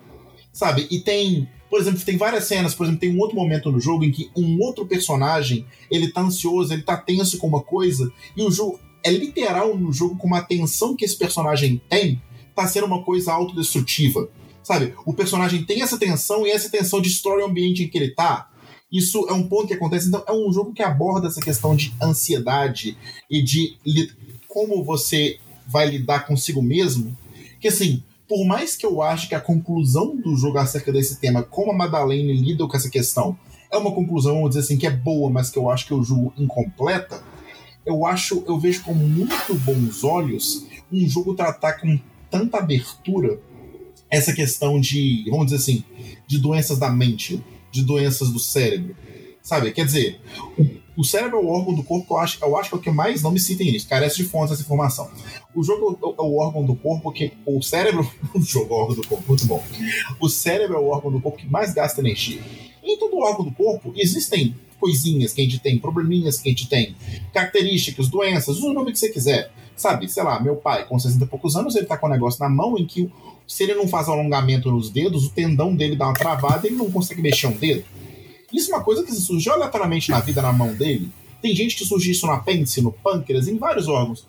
Sabe? E tem, por exemplo, tem várias cenas, por exemplo, tem um outro momento no jogo em que um outro personagem, ele tá ansioso, ele tá tenso com uma coisa, e o jogo é literal no jogo com a tensão que esse personagem tem, tá sendo uma coisa autodestrutiva. Sabe? O personagem tem essa tensão e essa tensão destrói o ambiente em que ele tá. Isso é um ponto que acontece. Então, é um jogo que aborda essa questão de ansiedade e de como você vai lidar consigo mesmo. Que assim, por mais que eu ache que a conclusão do jogo acerca desse tema, como a Madeleine lida com essa questão, é uma conclusão, vamos dizer assim, que é boa, mas que eu acho que eu julgo incompleta, eu acho, eu vejo com muito bons olhos um jogo tratar com tanta abertura essa questão de, vamos dizer assim, de doenças da mente, de doenças do cérebro. Sabe? Quer dizer, o cérebro é o órgão do corpo que eu acho, eu acho que é o que mais não me citem nisso, carece de fontes essa informação. O jogo é, é o órgão do corpo que. O cérebro. O jogo é o órgão do corpo, muito bom. O cérebro é o órgão do corpo que mais gasta energia. Em todo órgão do corpo existem coisinhas que a gente tem, probleminhas que a gente tem, características, doenças, usa o nome que você quiser. Sabe, sei lá, meu pai, com 60 e poucos anos, ele tá com um negócio na mão em que se ele não faz alongamento nos dedos, o tendão dele dá uma travada e ele não consegue mexer um dedo. Isso é uma coisa que surgiu aleatoriamente na vida, na mão dele. Tem gente que surge isso no apêndice, no pâncreas, em vários órgãos.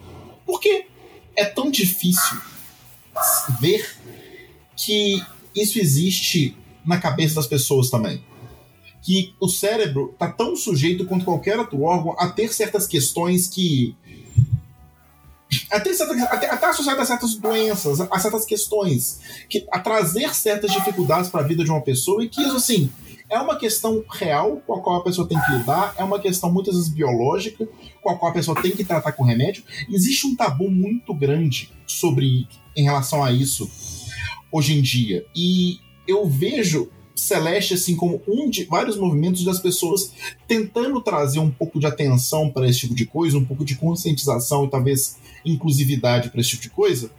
Por que é tão difícil ver que isso existe na cabeça das pessoas também? Que o cérebro está tão sujeito quanto qualquer outro órgão a ter certas questões que até, até associado a certas doenças, a certas questões, que, a trazer certas dificuldades para a vida de uma pessoa e que isso, assim, é uma questão real com a qual a pessoa tem que lidar, é uma questão muitas vezes biológica, com a qual a pessoa tem que tratar com remédio. Existe um tabu muito grande sobre em relação a isso hoje em dia. E eu vejo Celeste assim como um de vários movimentos das pessoas tentando trazer um pouco de atenção para esse tipo de coisa, um pouco de conscientização e talvez inclusividade para esse tipo de coisa,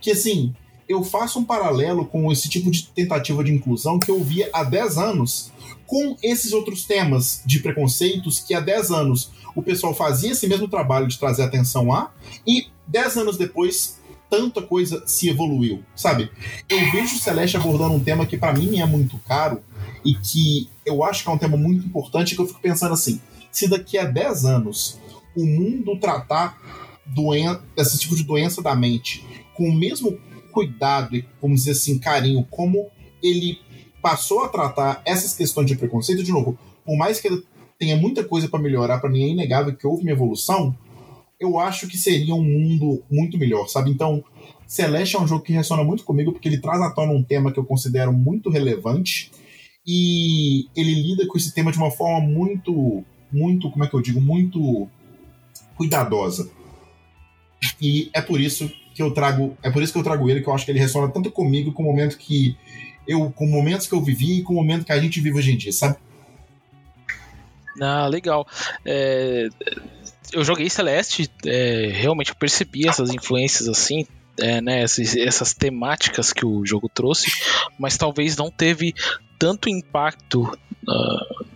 que assim, eu faço um paralelo com esse tipo de tentativa de inclusão que eu via há 10 anos com esses outros temas de preconceitos que há 10 anos o pessoal fazia esse mesmo trabalho de trazer atenção a, e 10 anos depois tanta coisa se evoluiu, sabe? Eu vejo o Celeste abordando um tema que para mim é muito caro e que eu acho que é um tema muito importante que eu fico pensando assim, se daqui a 10 anos o mundo tratar doen esse tipo de doença da mente com o mesmo cuidado e, vamos dizer assim, carinho, como ele passou a tratar essas questões de preconceito, de novo, por mais que ele tenha muita coisa para melhorar, para mim é inegável que houve uma evolução, eu acho que seria um mundo muito melhor, sabe? Então, Celeste é um jogo que ressona muito comigo porque ele traz à tona um tema que eu considero muito relevante e ele lida com esse tema de uma forma muito, muito, como é que eu digo, muito cuidadosa. E é por isso que eu trago, é por isso que eu trago ele, que eu acho que ele ressona tanto comigo com o momento que eu, com momentos que eu vivi e com o momento que a gente vive hoje em dia, sabe? Ah, legal. É, eu joguei Celeste, é, realmente percebi essas influências assim, é, né, essas, essas, temáticas que o jogo trouxe, mas talvez não teve tanto impacto uh,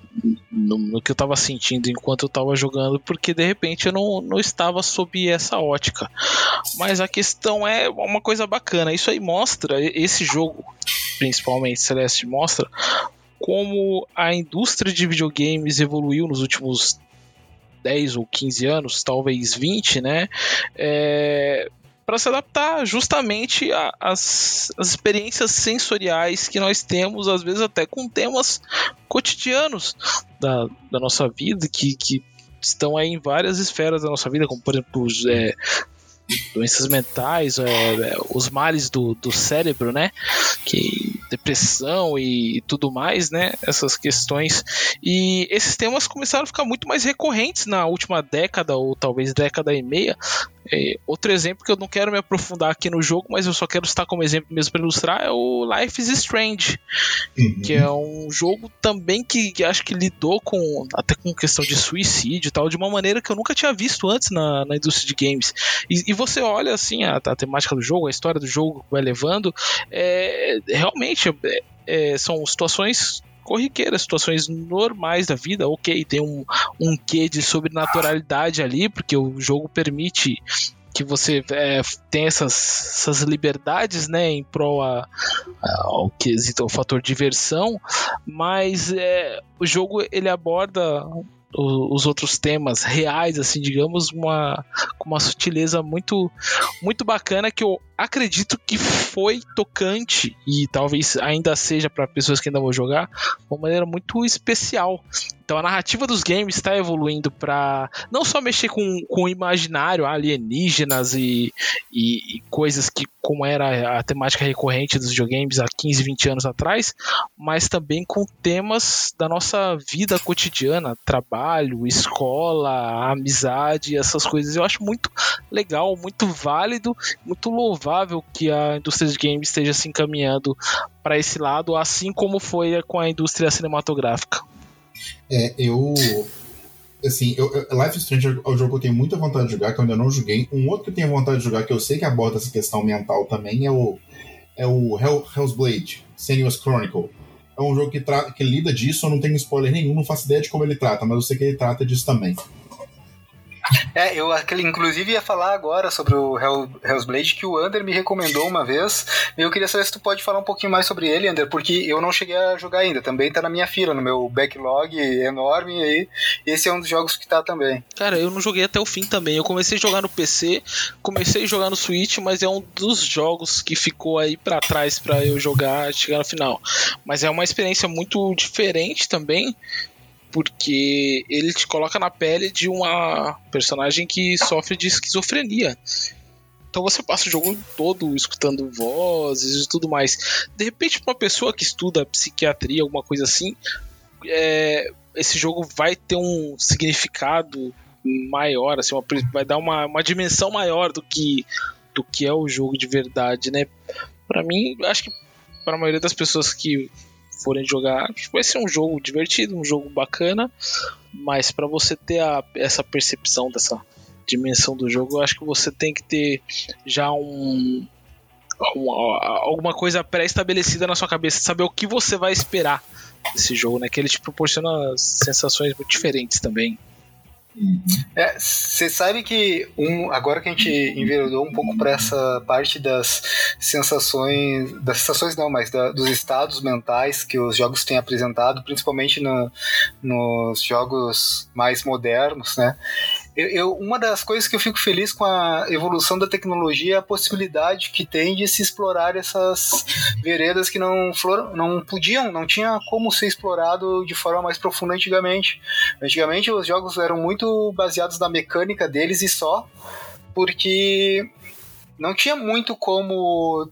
no, no, que eu estava sentindo enquanto eu estava jogando, porque de repente eu não, não estava sob essa ótica. Mas a questão é uma coisa bacana. Isso aí mostra, esse jogo, principalmente Celeste, mostra como a indústria de videogames evoluiu nos últimos 10 ou 15 anos, talvez 20, né? É, para se adaptar justamente às experiências sensoriais que nós temos, às vezes até com temas cotidianos da, da nossa vida, que, que estão aí em várias esferas da nossa vida, como por exemplo é, doenças mentais, é, é, os males do, do cérebro, né? Que depressão e tudo mais, né? Essas questões. E esses temas começaram a ficar muito mais recorrentes na última década, ou talvez década e meia, É, outro exemplo que eu não quero me aprofundar aqui no jogo, mas eu só quero estar como exemplo mesmo para ilustrar é o Life is Strange, uhum. que é um jogo também que, que, acho que lidou com até com questão de suicídio e tal, de uma maneira que eu nunca tinha visto antes na, na indústria de games. E, e você olha assim a, a, temática do jogo, a história do jogo vai levando, é, realmente é, é são situações corriqueiras, situações normais da vida. Ok, tem um, um quê de sobrenaturalidade ali, porque o jogo permite que você é, tem essas, essas liberdades, né, em prol a, a, ao quesito, ao fator diversão, mas é, o jogo ele aborda os outros temas reais, assim, digamos, uma, com uma sutileza muito, muito bacana que eu acredito que foi tocante e talvez ainda seja para pessoas que ainda vão jogar, uma maneira muito especial. Então a narrativa dos games está evoluindo para não só mexer com, com o imaginário, alienígenas e, e, e, coisas que como era a temática recorrente dos videogames há 15, 20 anos atrás, mas também com temas da nossa vida cotidiana, trabalho, escola, amizade, essas coisas. Eu acho muito legal, muito válido, muito louvável que a indústria de games esteja se encaminhando para esse lado, assim como foi com a indústria cinematográfica. É, eu. Assim, eu, Life is Strange é o jogo que eu tenho muita vontade de jogar, que eu ainda não joguei. Um outro que eu tenho vontade de jogar, que eu sei que aborda essa questão mental também, é o, é o Hell, Hell's Blade, Senuous Chronicle. É um jogo que, que lida disso, eu não tenho spoiler nenhum, não faço ideia de como ele trata, mas eu sei que ele trata disso também. É, eu inclusive ia falar agora sobre o Hell, Blade que o Ander me recomendou uma vez. E eu queria saber se tu pode falar um pouquinho mais sobre ele, Ander, porque eu não cheguei a jogar ainda. Também tá na minha fila, no meu backlog enorme. E aí, esse é um dos jogos que tá também. Cara, eu não joguei até o fim também. Eu comecei a jogar no PC, comecei a jogar no Switch, mas é um dos jogos que ficou aí para trás para eu jogar, chegar no final. Mas é uma experiência muito diferente também porque ele te coloca na pele de uma personagem que sofre de esquizofrenia. Então você passa o jogo todo escutando vozes e tudo mais. De repente, uma pessoa que estuda psiquiatria, alguma coisa assim, é, esse jogo vai ter um significado maior, assim, uma, vai dar uma, uma dimensão maior do que do que é o jogo de verdade, né? Para mim, acho que para a maioria das pessoas que forem jogar, vai ser um jogo divertido, um jogo bacana, mas para você ter a, essa percepção dessa dimensão do jogo, eu acho que você tem que ter já um, alguma coisa pré-estabelecida na sua cabeça, saber o que você vai esperar desse jogo, né? Que ele te proporciona sensações muito diferentes também. Você é, sabe que um, agora que a gente enveredou um pouco para essa parte das sensações, das sensações não, mas da, dos estados mentais que os jogos têm apresentado, principalmente no, nos jogos mais modernos, né? Eu, eu, uma das coisas que eu fico feliz com a evolução da tecnologia é a possibilidade que tem de se explorar essas veredas que não, flor, não podiam, não tinha como ser explorado de forma mais profunda antigamente. Antigamente os jogos eram muito baseados na mecânica deles e só, porque não tinha muito como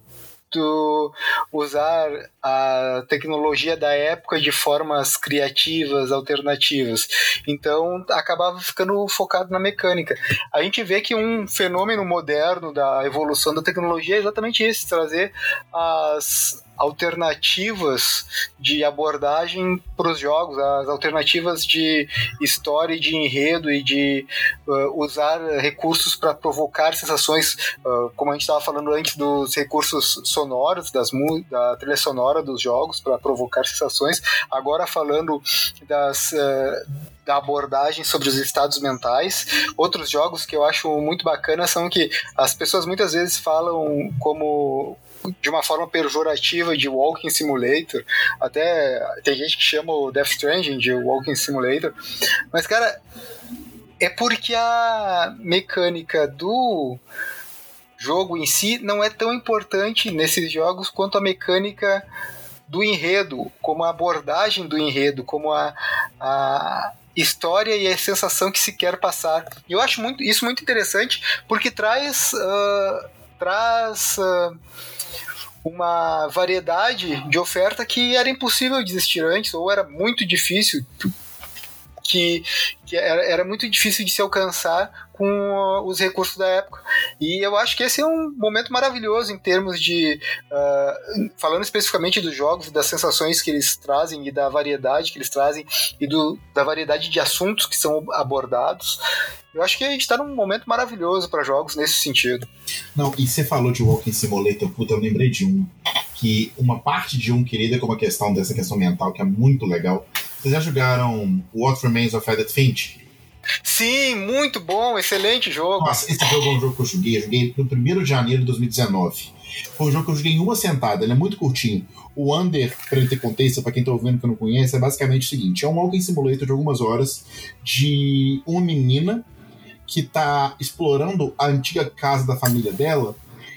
tu usar a tecnologia da época de formas criativas, alternativas. Então acabava ficando focado na mecânica. A gente vê que um fenômeno moderno da evolução da tecnologia é exatamente esse, trazer as alternativas de abordagem para os jogos, as alternativas de história de enredo e de uh, usar recursos para provocar sensações, uh, como a gente estava falando antes dos recursos sonoros, das da trilha sonora dos jogos para provocar sensações, agora falando das uh, da abordagem sobre os estados mentais. Outros jogos que eu acho muito bacana são que as pessoas muitas vezes falam como de uma forma pejorativa de Walking Simulator. Até tem gente que chama o Death Stranding de Walking Simulator. Mas, cara, é porque a mecânica do jogo em si não é tão importante nesses jogos quanto a mecânica do enredo, como a abordagem do enredo, como a, a história e a sensação que se quer passar. E eu acho muito, isso muito interessante porque traz. Uh, traz. Uh, uma variedade de oferta que era impossível de existir antes, ou era muito difícil, que, que era, era muito difícil de se alcançar com os recursos da época. E eu acho que esse é um momento maravilhoso em termos de. Uh, falando especificamente dos jogos, das sensações que eles trazem e da variedade que eles trazem e do, da variedade de assuntos que são abordados. Eu acho que a gente está num momento maravilhoso para jogos nesse sentido. Não, e você falou de Walking Simulator, puta, eu lembrei de um. Que uma parte de um querida com uma questão dessa questão mental que é muito legal. Vocês já jogaram What Remains of Edith Finch? Sim, muito bom, excelente jogo. Nossa, esse jogo é um jogo que eu joguei, joguei no 1 de janeiro de 2019. Foi um jogo que eu joguei em uma sentada, ele é muito curtinho. O Under, para ele ter contexto, para quem tá ouvindo que não conhece, é basicamente o seguinte: é um walking simulator de algumas horas de uma menina que tá explorando a antiga casa da família dela,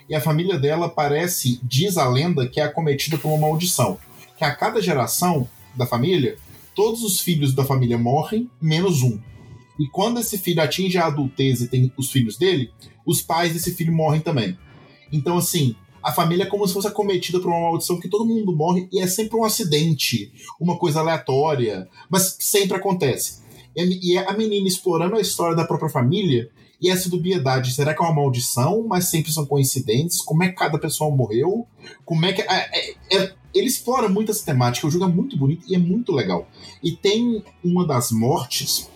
e a família dela parece, diz a lenda, que é acometida por uma maldição. Que a cada geração da família, todos os filhos da família morrem, menos um. E quando esse filho atinge a adultez e tem os filhos dele, os pais desse filho morrem também. Então, assim, a família é como se fosse acometida por uma maldição que todo mundo morre e é sempre um acidente, uma coisa aleatória, mas sempre acontece. E a menina explorando a história da própria família e essa dubiedade, será que é uma maldição, mas sempre são coincidentes? Como é que cada pessoa morreu? Como é que. É, é, é, ele explora muito essa temática, o jogo é muito bonito e é muito legal. E tem uma das mortes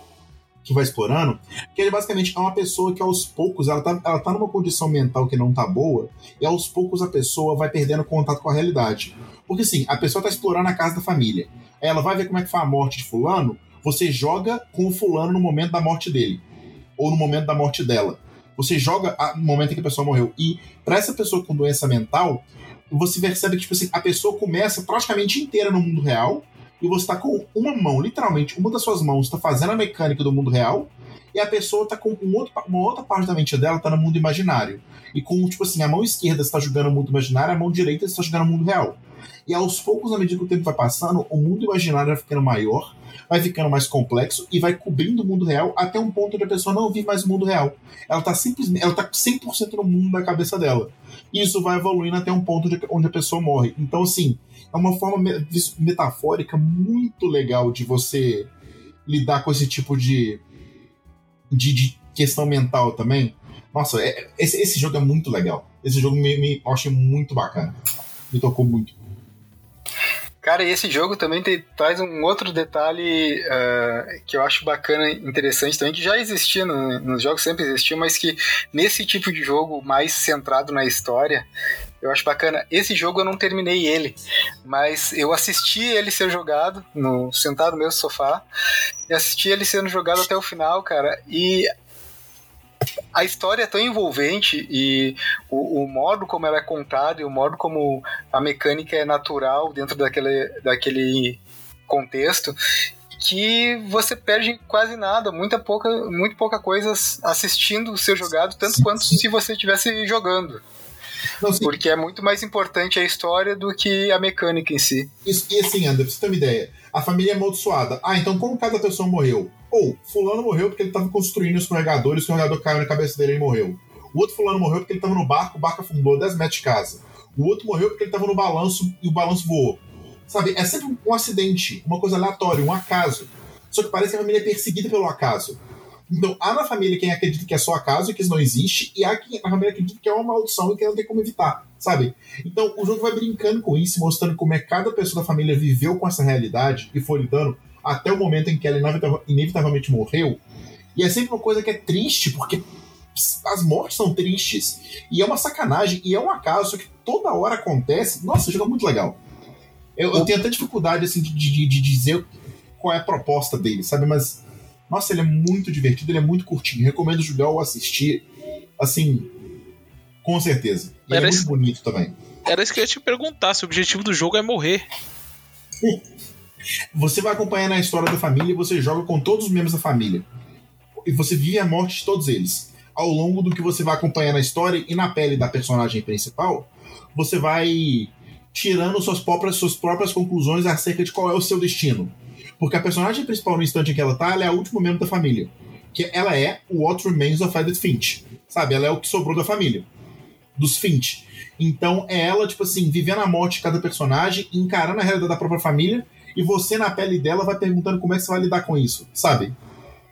que vai explorando, que ele basicamente é uma pessoa que aos poucos, ela tá, ela tá numa condição mental que não tá boa, e aos poucos a pessoa vai perdendo contato com a realidade. Porque assim, a pessoa tá explorando a casa da família. Aí ela vai ver como é que foi a morte de fulano, você joga com o fulano no momento da morte dele. Ou no momento da morte dela. Você joga no momento em que a pessoa morreu. E para essa pessoa com doença mental, você percebe que tipo assim, a pessoa começa praticamente inteira no mundo real, e você está com uma mão, literalmente, uma das suas mãos está fazendo a mecânica do mundo real, e a pessoa está com um outro, uma outra parte da mente dela está no mundo imaginário. E com, tipo assim, a mão esquerda está jogando o mundo imaginário, a mão direita está jogando o mundo real. E aos poucos, à medida que o tempo vai passando, o mundo imaginário vai ficando maior, vai ficando mais complexo e vai cobrindo o mundo real até um ponto onde a pessoa não vive mais o mundo real. Ela está simplesmente, ela tá 100% no mundo da cabeça dela. E isso vai evoluindo até um ponto onde a pessoa morre. Então, assim, é uma forma metafórica muito legal de você lidar com esse tipo de, de, de questão mental também. Nossa, é, esse, esse jogo é muito legal. Esse jogo me, me eu achei muito bacana. Me tocou muito. Cara, esse jogo também te, traz um outro detalhe uh, que eu acho bacana, interessante também, que já existia no, nos jogos, sempre existiu, mas que nesse tipo de jogo mais centrado na história, eu acho bacana. Esse jogo eu não terminei ele, mas eu assisti ele ser jogado, no, sentado no meu sofá, e assisti ele sendo jogado até o final, cara, e a história é tão envolvente e o, o, modo como ela é contada e o modo como a mecânica é natural dentro daquele, daquele contexto que você perde quase nada, muita pouca, muito pouca coisa assistindo o ser jogado, tanto quanto se você estivesse jogando. Não, Porque é muito mais importante a história do que a mecânica em si. Isso, e assim, André, pra você ter uma ideia, a família é amaldiçoada. Ah, então como cada pessoa morreu? Ou, fulano morreu porque ele estava construindo o escorregador o escorregador caiu na cabeça dele e ele morreu. O outro fulano morreu porque ele estava no barco, o barco afundou 10 metros de casa. O outro morreu porque ele estava no balanço e o balanço voou. Sabe, é sempre um acidente, uma coisa aleatória, um acaso. Só que parece que a família é perseguida pelo acaso. Então, há na família quem acredita que é só acaso e que isso não existe, e há quem na família acredita que é uma maldição e que não tem como evitar, sabe? Então, o jogo vai brincando com isso, mostrando como é que cada pessoa da família viveu com essa realidade e foi lidando até o momento em que ela inevitavelmente morreu. E é sempre uma coisa que é triste, porque as mortes são tristes. E é uma sacanagem, e é um acaso que toda hora acontece. Nossa, o jogo é muito legal. Eu, eu tenho até dificuldade assim, de, de, de, dizer qual é a proposta dele, sabe? Mas, nossa, ele é muito divertido, ele é muito curtinho. Recomendo jogar ou assistir. Assim, com certeza. E é muito bonito também. Era isso que eu ia te perguntar: se o objetivo do jogo é morrer. Você vai acompanhando a história da família e você joga com todos os membros da família. E você vive a morte de todos eles. Ao longo do que você vai acompanhando a história e na pele da personagem principal, você vai tirando suas próprias, suas próprias conclusões acerca de qual é o seu destino. Porque a personagem principal, no instante em que ela tá, ela é a última membro da família. Que ela é o What Remains of Edith Finch. Sabe? Ela é o que sobrou da família. Dos Finch. Então é ela, tipo assim, vivendo a morte de cada personagem, encarando a realidade da própria família e você na pele dela vai perguntando como é que você vai lidar com isso, sabe?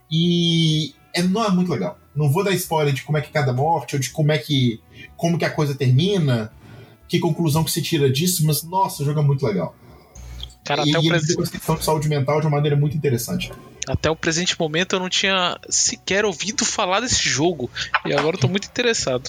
E é, não é muito legal. Não vou dar spoiler de como é que cada morte, ou de como é que. como que a coisa termina, que conclusão que se tira disso, mas nossa, o jogo é muito legal. Cara, e até o ele presente. de saúde mental de uma maneira muito interessante. Até o presente momento eu não tinha sequer ouvido falar desse jogo. E agora eu tô muito interessado.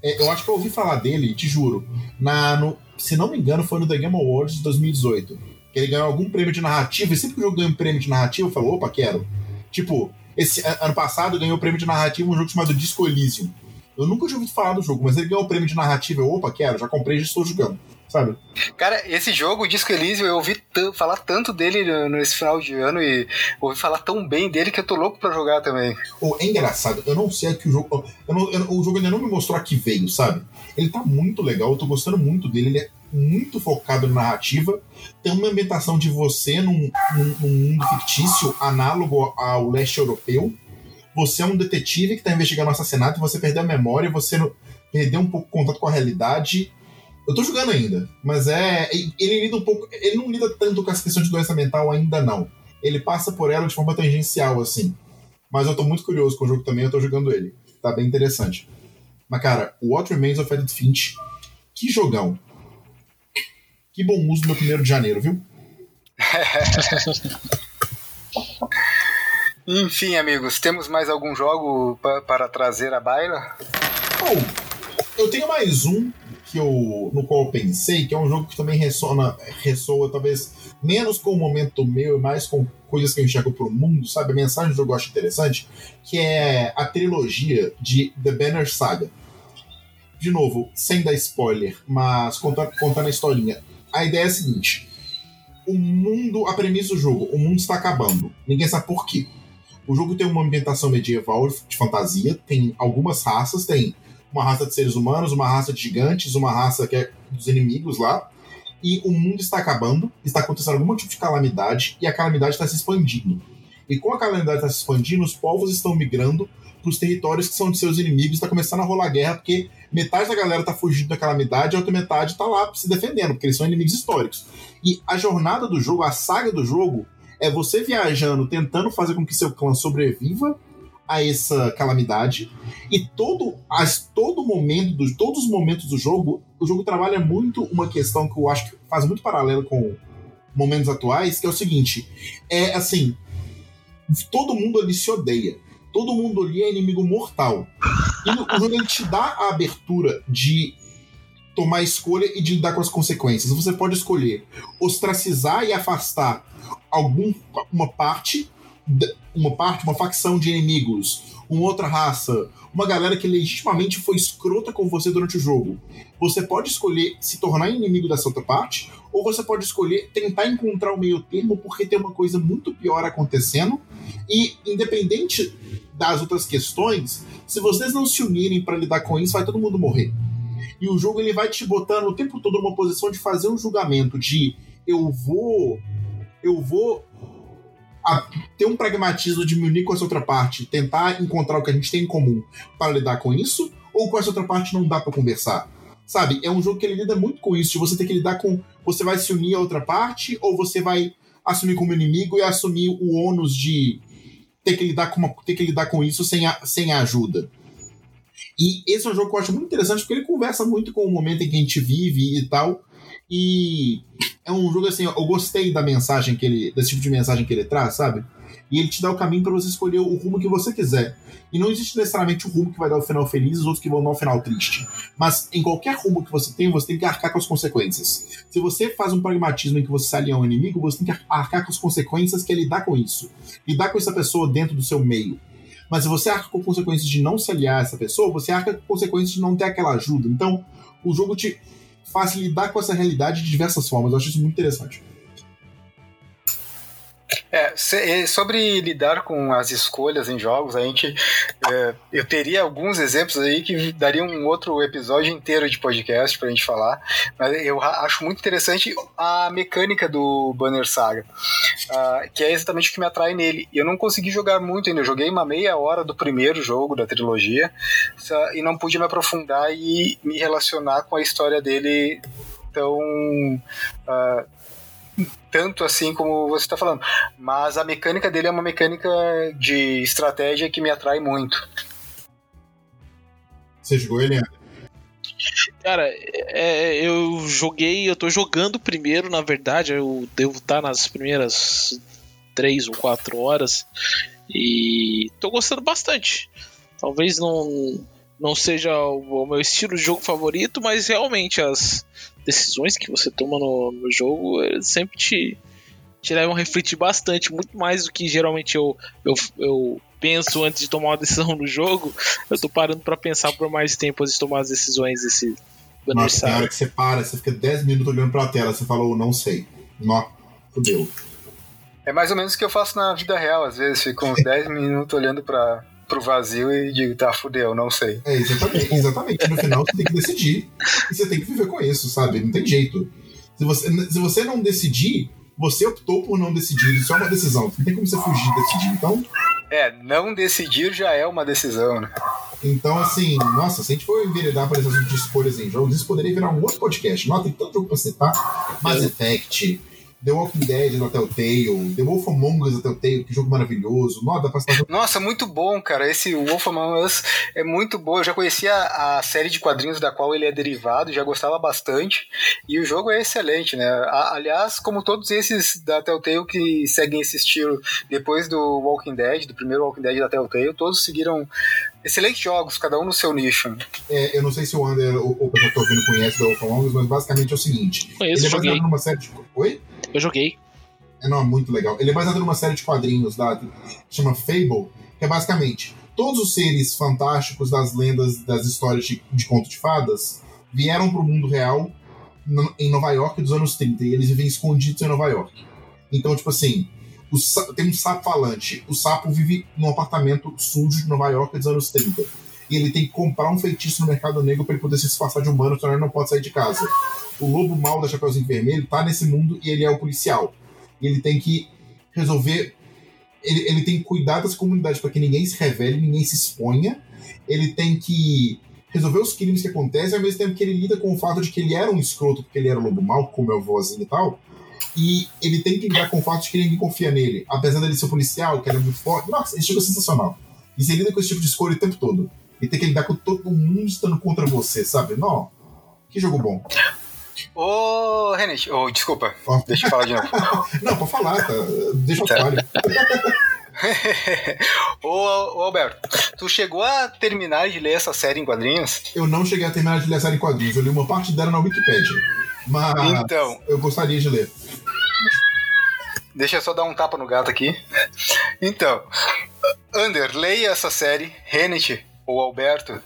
É, eu acho que eu ouvi falar dele, te juro. Na, no, se não me engano, foi no The Game Awards de 2018. Que ele ganhou algum prêmio de narrativa, e sempre que o jogo ganha um prêmio de narrativa, eu falo, opa, quero. Tipo, esse ano passado ganhou o prêmio de narrativa um jogo chamado Disco Elysium. Eu nunca tinha ouvido falar do jogo, mas ele ganhou o prêmio de narrativa, eu, opa, quero, já comprei e já estou jogando. Sabe? Cara, esse jogo, o Disco Elysium, eu ouvi falar tanto dele nesse final de ano e ouvi falar tão bem dele que eu tô louco pra jogar também. Ou é engraçado, eu não sei que o jogo. eu não- eu- o jogo ainda não me mostrou a que veio, sabe? Ele tá muito legal, eu tô gostando muito dele, ele é muito focado na narrativa. Tem uma ambientação de você num, num- num mundo fictício análogo ao leste europeu. Você é um detetive que tá investigando um assassinato, você perdeu a memória, você perdeu um pouco o contato com a realidade. Eu tô jogando ainda, mas é. Ele lida um pouco. Ele não lida tanto com essa questão de doença mental ainda, não. Ele passa por ela de forma tangencial, assim. Mas eu tô muito curioso com o jogo também, eu tô jogando ele. Tá bem interessante. Mas, cara, What Remains of Edith Finch, que jogão. Que bom uso do meu primeiro de janeiro, viu? Enfim, amigos, temos mais algum jogo pa- para trazer à baila? Bom, eu tenho mais um que eu, no qual eu pensei, que é um jogo que também ressona, ressoa talvez menos com o momento meu e mais com coisas que eu enxergo pro mundo, sabe? A mensagem do jogo eu acho interessante, que é a trilogia de The Banner Saga. De novo, sem dar spoiler, mas contando, contando a historinha. A ideia é a seguinte: o mundo, a premissa do jogo, o mundo está acabando. Ninguém sabe por quê. O jogo tem uma ambientação medieval de fantasia, tem algumas raças, tem uma raça de seres humanos, uma raça de gigantes, uma raça que é dos inimigos lá. E o mundo está acabando, está acontecendo algum tipo de calamidade, e a calamidade está se expandindo. E com a calamidade está se expandindo, os povos estão migrando para os territórios que são de seus inimigos, está começando a rolar guerra, porque metade da galera está fugindo da calamidade, a outra metade está lá se defendendo, porque eles são inimigos históricos. E a jornada do jogo, a saga do jogo, é você viajando, tentando fazer com que seu clã sobreviva a essa calamidade e todo, as, todo momento, do, todos os momentos do jogo, o jogo trabalha muito uma questão que eu acho que faz muito paralelo com momentos atuais, que é o seguinte: é assim, todo mundo ali se odeia. Todo mundo ali é inimigo mortal. E o jogo te dá a abertura de tomar escolha e de lidar com as consequências. Você pode escolher ostracizar e afastar uma parte, uma parte, uma facção de inimigos, uma outra raça, uma galera que legitimamente foi escrota com você durante o jogo. Você pode escolher se tornar inimigo dessa outra parte, ou você pode escolher tentar encontrar o meio termo porque tem uma coisa muito pior acontecendo. E independente das outras questões, se vocês não se unirem para lidar com isso, vai todo mundo morrer. E o jogo ele vai te botando o tempo todo numa posição de fazer um julgamento de eu vou eu vou a- ter um pragmatismo de me unir com essa outra parte, tentar encontrar o que a gente tem em comum para lidar com isso, ou com essa outra parte não dá para conversar. Sabe? É um jogo que ele lida muito com isso, de você ter que lidar com você vai se unir a outra parte ou você vai assumir como inimigo e assumir o ônus de ter que lidar com, uma- ter que lidar com isso sem a, sem a ajuda. E esse é um jogo que eu acho muito interessante porque ele conversa muito com o momento em que a gente vive e tal. E é um jogo assim, eu gostei da mensagem que ele, desse tipo de mensagem que ele traz, sabe? E ele te dá o caminho para você escolher o rumo que você quiser. E não existe necessariamente o rumo que vai dar o final feliz e os outros que vão dar o final triste. Mas em qualquer rumo que você tem, você tem que arcar com as consequências. Se você faz um pragmatismo em que você se alia a um inimigo, você tem que arcar com as consequências que é lidar com isso. Lidar com essa pessoa dentro do seu meio. Mas se você arca com consequências de não se aliar a essa pessoa, você arca com consequências de não ter aquela ajuda. Então, o jogo te faz lidar com essa realidade de diversas formas. Eu acho isso muito interessante. É, sobre lidar com as escolhas em jogos, a gente. é, eu teria alguns exemplos aí que dariam um outro episódio inteiro de podcast pra gente falar. Mas eu acho muito interessante a mecânica do Banner Saga. ah, que é exatamente o que me atrai nele. Eu não consegui jogar muito ainda. Eu joguei uma meia hora do primeiro jogo da trilogia e não pude me aprofundar e me relacionar com a história dele tão. ah, tanto assim como você está falando. Mas a mecânica dele é uma mecânica de estratégia que me atrai muito. Você jogou ele? Cara, é, eu joguei, eu tô jogando primeiro, na verdade, eu devo estar nas primeiras três ou quatro horas e tô gostando bastante. Talvez não, não seja o, o meu estilo de jogo favorito, mas realmente as decisões que você toma no, no jogo sempre te, te levam a refletir bastante, muito mais do que geralmente eu, eu, eu penso antes de tomar uma decisão no jogo, eu tô parando para pensar por mais tempo antes de tomar as decisões desse do Nossa, tem hora que você para, você fica 10 minutos olhando pra tela, você falou, não sei. Nó, fudeu. É mais ou menos o que eu faço na vida real, às vezes fico uns 10 minutos olhando para pro vazio e digo, tá, fudeu, não sei. É, exatamente, exatamente. No final você tem que decidir e você tem que viver com isso, sabe? Não tem jeito. Se você, se você não decidir, você optou por não decidir, isso é uma decisão. Não tem como você fugir de decidir. Então, é, não decidir já é uma decisão, né? Então, assim, nossa, se a gente for enveredar por esse assunto de escolhas em jogos, isso poderia virar um outro podcast. Nossa, tem tanto jogo pra citar. Mass Effect, The Walking Dead da Telltale, The Wolf Among Us da Telltale, que jogo maravilhoso. Nossa, pra Nossa, muito bom, cara. Esse Wolf Among Us é muito bom. Eu já conhecia a série de quadrinhos da qual ele é derivado, já gostava bastante. E o jogo é excelente, né? Aliás, como todos esses da Telltale que seguem esse estilo depois do Walking Dead, do primeiro Walking Dead da Telltale, todos seguiram excelentes jogos, cada um no seu nicho. É, eu não sei se o Under ou o pessoal que tá ouvindo conhece da Wolf Among Us, mas basicamente é o seguinte. Conheço, ele é baseado numa série de... Oi? Eu joguei. É, não, é muito legal. Ele é baseado numa série de quadrinhos da, chama Fable, que é basicamente todos os seres fantásticos das lendas, das histórias de, de conto de fadas vieram para o mundo real no, em Nova York dos anos 30 e eles vivem escondidos em Nova York. Então, tipo assim, o, tem um sapo falante. O sapo vive num apartamento sujo de Nova York dos anos 30. E ele tem que comprar um feitiço no mercado negro para ele poder se disfarçar de humano, senão ele não pode sair de casa o lobo mal da Chapeuzinho Vermelho tá nesse mundo e ele é o policial. E ele tem que resolver. Ele, ele tem que cuidar das comunidades para que ninguém se revele, ninguém se exponha. Ele tem que resolver os crimes que acontecem, ao mesmo tempo que ele lida com o fato de que ele era um escroto, porque ele era o lobo mal, como é o vozinho e tal. E ele tem que lidar com o fato de que ninguém confia nele. Apesar dele ser policial, que é muito forte. Nossa, jogo é sensacional. E você lida com esse tipo de escolha o tempo todo. E tem que lidar com todo mundo estando contra você, sabe? Não. Que jogo bom. Ô, Renate, oh, desculpa, oh. deixa eu falar de novo. Não, pode falar, tá. deixa eu tá. falar. ô, ô, Alberto, tu chegou a terminar de ler essa série em quadrinhos? Eu não cheguei a terminar de ler a série em quadrinhos, eu li uma parte dela na Wikipedia. Mas então, eu gostaria de ler. Deixa eu só dar um tapa no gato aqui. Então, Ander, leia essa série, Renate ou Alberto.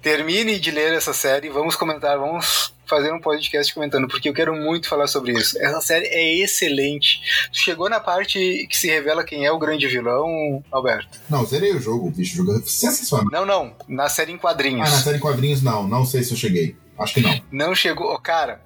Termine de ler essa série, vamos comentar, vamos fazer um podcast comentando, porque eu quero muito falar sobre isso. Essa série é excelente. Chegou na parte que se revela quem é o grande vilão, Alberto? Não, zerei o jogo, o bicho é sensacional. Não, não, na série em quadrinhos. Ah, na série em quadrinhos não, não sei se eu cheguei. Acho que não. Não chegou. Cara,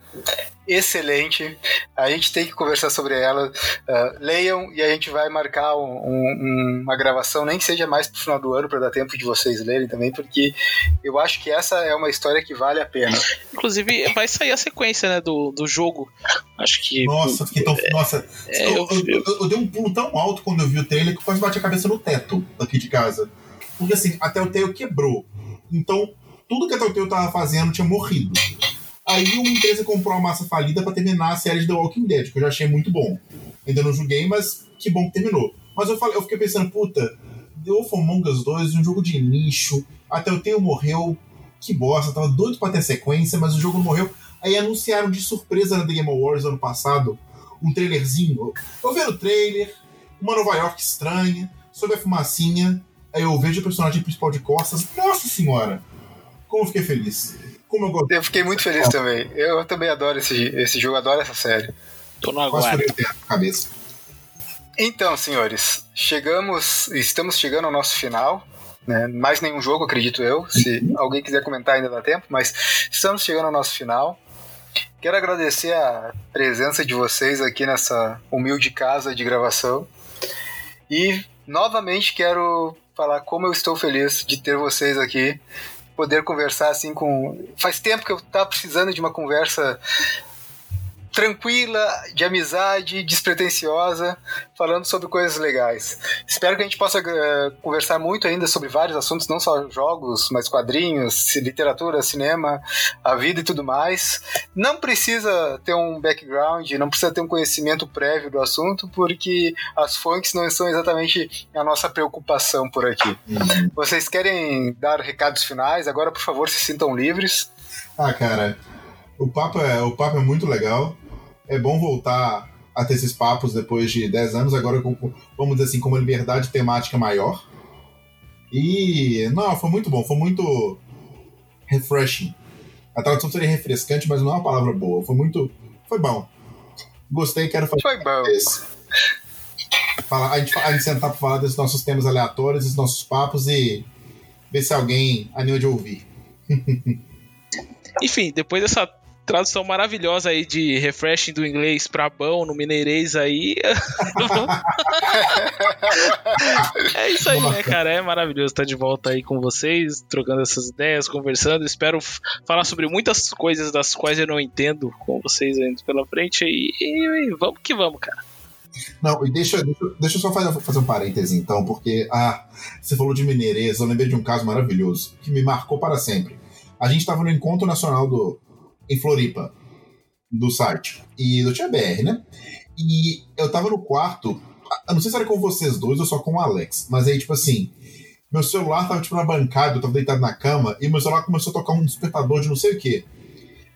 excelente. A gente tem que conversar sobre ela. Uh, leiam e a gente vai marcar um, um, uma gravação, nem que seja mais pro final do ano, para dar tempo de vocês lerem também, porque eu acho que essa é uma história que vale a pena. Inclusive, vai sair a sequência né, do, do jogo. Acho que. Nossa, fiquei tão. É, nossa, é, eu, eu, eu, eu, dei um pulo tão alto quando eu vi o trailer que quase bati a cabeça no teto aqui de casa. Porque assim, até o Telltale quebrou. Então, tudo que a Telltale tava fazendo tinha morrido. Aí uma empresa comprou uma massa falida para terminar a série de The Walking Dead, que eu já achei muito bom. Ainda não joguei, mas que bom que terminou. Mas eu, falei, eu fiquei pensando, puta, The Wolf Among Us 2, um jogo de nicho, até o Teo morreu, que bosta, tava doido pra ter sequência, mas o jogo morreu. Aí anunciaram de surpresa na The Game Awards ano passado um trailerzinho. Eu vi o trailer, uma Nova York estranha, sob a fumacinha, aí eu vejo o personagem principal de costas. Nossa senhora! Como eu fiquei feliz. Como eu gostei. Eu fiquei muito feliz também. Eu também adoro esse, esse jogo, adoro essa série. Tô no aguardo. cabeça. Então, senhores, chegamos, estamos chegando ao nosso final. Né? Mais nenhum jogo, acredito eu. Se alguém quiser comentar, ainda dá tempo, mas estamos chegando ao nosso final. Quero agradecer a presença de vocês aqui nessa humilde casa de gravação. E novamente quero falar como eu estou feliz de ter vocês aqui poder conversar assim com. Faz tempo que eu tava precisando de uma conversa tranquila, de amizade, despretensiosa, falando sobre coisas legais. Espero que a gente possa uh, conversar muito ainda sobre vários assuntos, não só jogos, mas quadrinhos, literatura, cinema, a vida e tudo mais. Não precisa ter um background, não precisa ter um conhecimento prévio do assunto, porque as fontes não são exatamente a nossa preocupação por aqui. Uhum. Vocês querem dar recados finais? Agora, por favor, se sintam livres. Ah, cara, o papo é, o papo é muito legal. É bom voltar a ter esses papos depois de 10 anos, agora com, vamos dizer assim, com uma liberdade temática maior. E, não, foi muito bom, foi muito refreshing. A tradução seria refrescante, mas não é uma palavra boa. Foi muito. Foi bom. Gostei, quero fazer. Foi bom. Esse. Falar, a, gente, a gente sentar para falar desses nossos temas aleatórios, desses nossos papos e ver se alguém anima de ouvir. Enfim, depois dessa tradução maravilhosa aí de refreshing do inglês pra bom no mineirês aí. é isso aí, né, cara? É maravilhoso estar de volta aí com vocês, trocando essas ideias, conversando. Espero falar sobre muitas coisas das quais eu não entendo com vocês ainda pela frente. E, e, e vamos que vamos, cara. Não, e deixa, deixa, deixa eu só fazer, fazer um parêntese então, porque ah, você falou de mineirês, eu lembrei de um caso maravilhoso que me marcou para sempre. A gente estava no encontro nacional do, em Floripa, do site. E eu tinha BR, né? E eu tava no quarto, eu não sei se era com vocês dois ou só com o Alex, mas aí, tipo assim, meu celular tava tipo na bancada, eu tava deitado na cama, e meu celular começou a tocar um despertador de não sei o quê.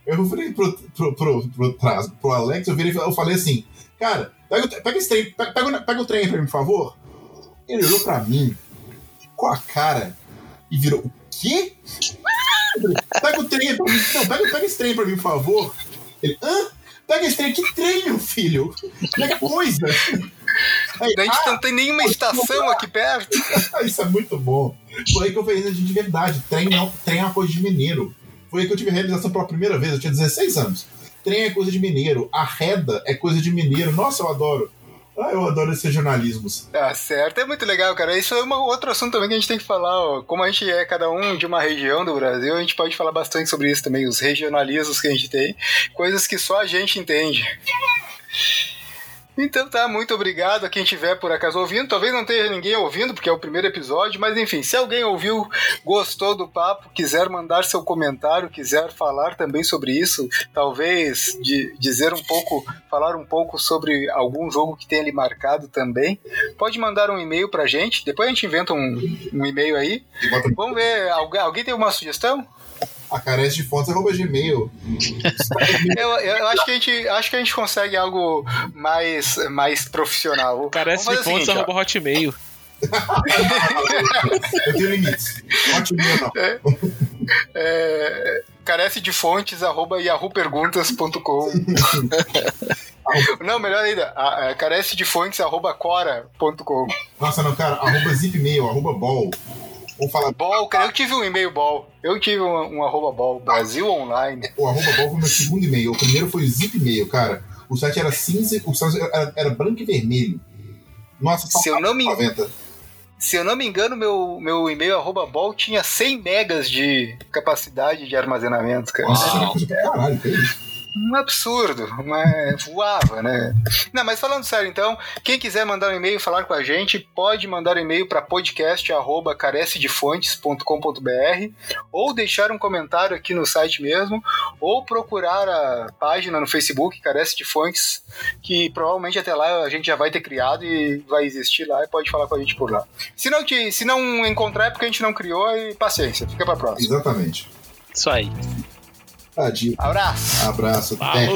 Eu falei pro, pro, pro, pro, pro, pro Alex, eu, virei, eu falei assim, cara, pega, pega esse trem, pega, pega, pega o trem aí pra mim, por favor. Ele olhou pra mim com a cara e virou, o quê? Pega o trem pra mim. Não, pega, pega esse trem pra mim, por favor. Ele, hã? Pega esse trem. Que trem, meu filho? Que coisa. Aí, a gente ah, não tem nenhuma estação aqui perto. Isso é muito bom. Foi aí que eu fiz de verdade. Trem, não, trem é uma coisa de mineiro. Foi aí que eu tive realização pela primeira vez. Eu tinha 16 anos. Trem é coisa de mineiro. Arreda é coisa de mineiro. Nossa, eu adoro. Ah, eu adoro esses jornalismos. Tá certo, é muito legal, cara. Isso é um outro assunto também que a gente tem que falar. Ó. Como a gente é cada um de uma região do Brasil, a gente pode falar bastante sobre isso também, os regionalismos que a gente tem, coisas que só a gente entende. Então tá, muito obrigado a quem estiver por acaso ouvindo. Talvez não tenha ninguém ouvindo, porque é o primeiro episódio, mas enfim, se alguém ouviu, gostou do papo, quiser mandar seu comentário, quiser falar também sobre isso, talvez de, dizer um pouco, falar um pouco sobre algum jogo que tenha lhe marcado também, pode mandar um e-mail pra gente, depois a gente inventa um, um e-mail aí. Vamos ver, alguém, alguém tem uma sugestão? A carece de fontes arroba gmail. eu, eu acho que a gente acho que a gente consegue algo mais, mais profissional. Carece de fontes arroba hotmail. eu tenho limites. Hotmail não. É, é, carece de fontes arroba yahooperguntas.com Não, melhor ainda, a, a, carece de fontes arroba cora.com Nossa, não, cara, arroba zipmail, arroba ball. Vamos falar. Ball, cara, eu tive um e-mail ball. Eu tive um, um arroba ball, Brasil Online. O arroba ball foi meu segundo e-mail. O primeiro foi o zip e-mail, cara. O site era cinza, o site era, era branco e vermelho. Nossa, se eu não me engano. Se eu não me engano, meu, meu e-mail arroba ball tinha 100 megas de capacidade de armazenamento, cara. Nossa, caralho, que isso? Um absurdo, mas voava, né? Não, mas falando sério, então, quem quiser mandar um e-mail falar com a gente, pode mandar um e-mail para podcast@carecedefontes.com.br ou deixar um comentário aqui no site mesmo, ou procurar a página no Facebook Carece de Fontes, que provavelmente até lá a gente já vai ter criado e vai existir lá e pode falar com a gente por lá. Se não, te, se não encontrar é porque a gente não criou e paciência, fica para próxima. Exatamente. Isso aí. Tadinho. Abraço. Abraço. Até.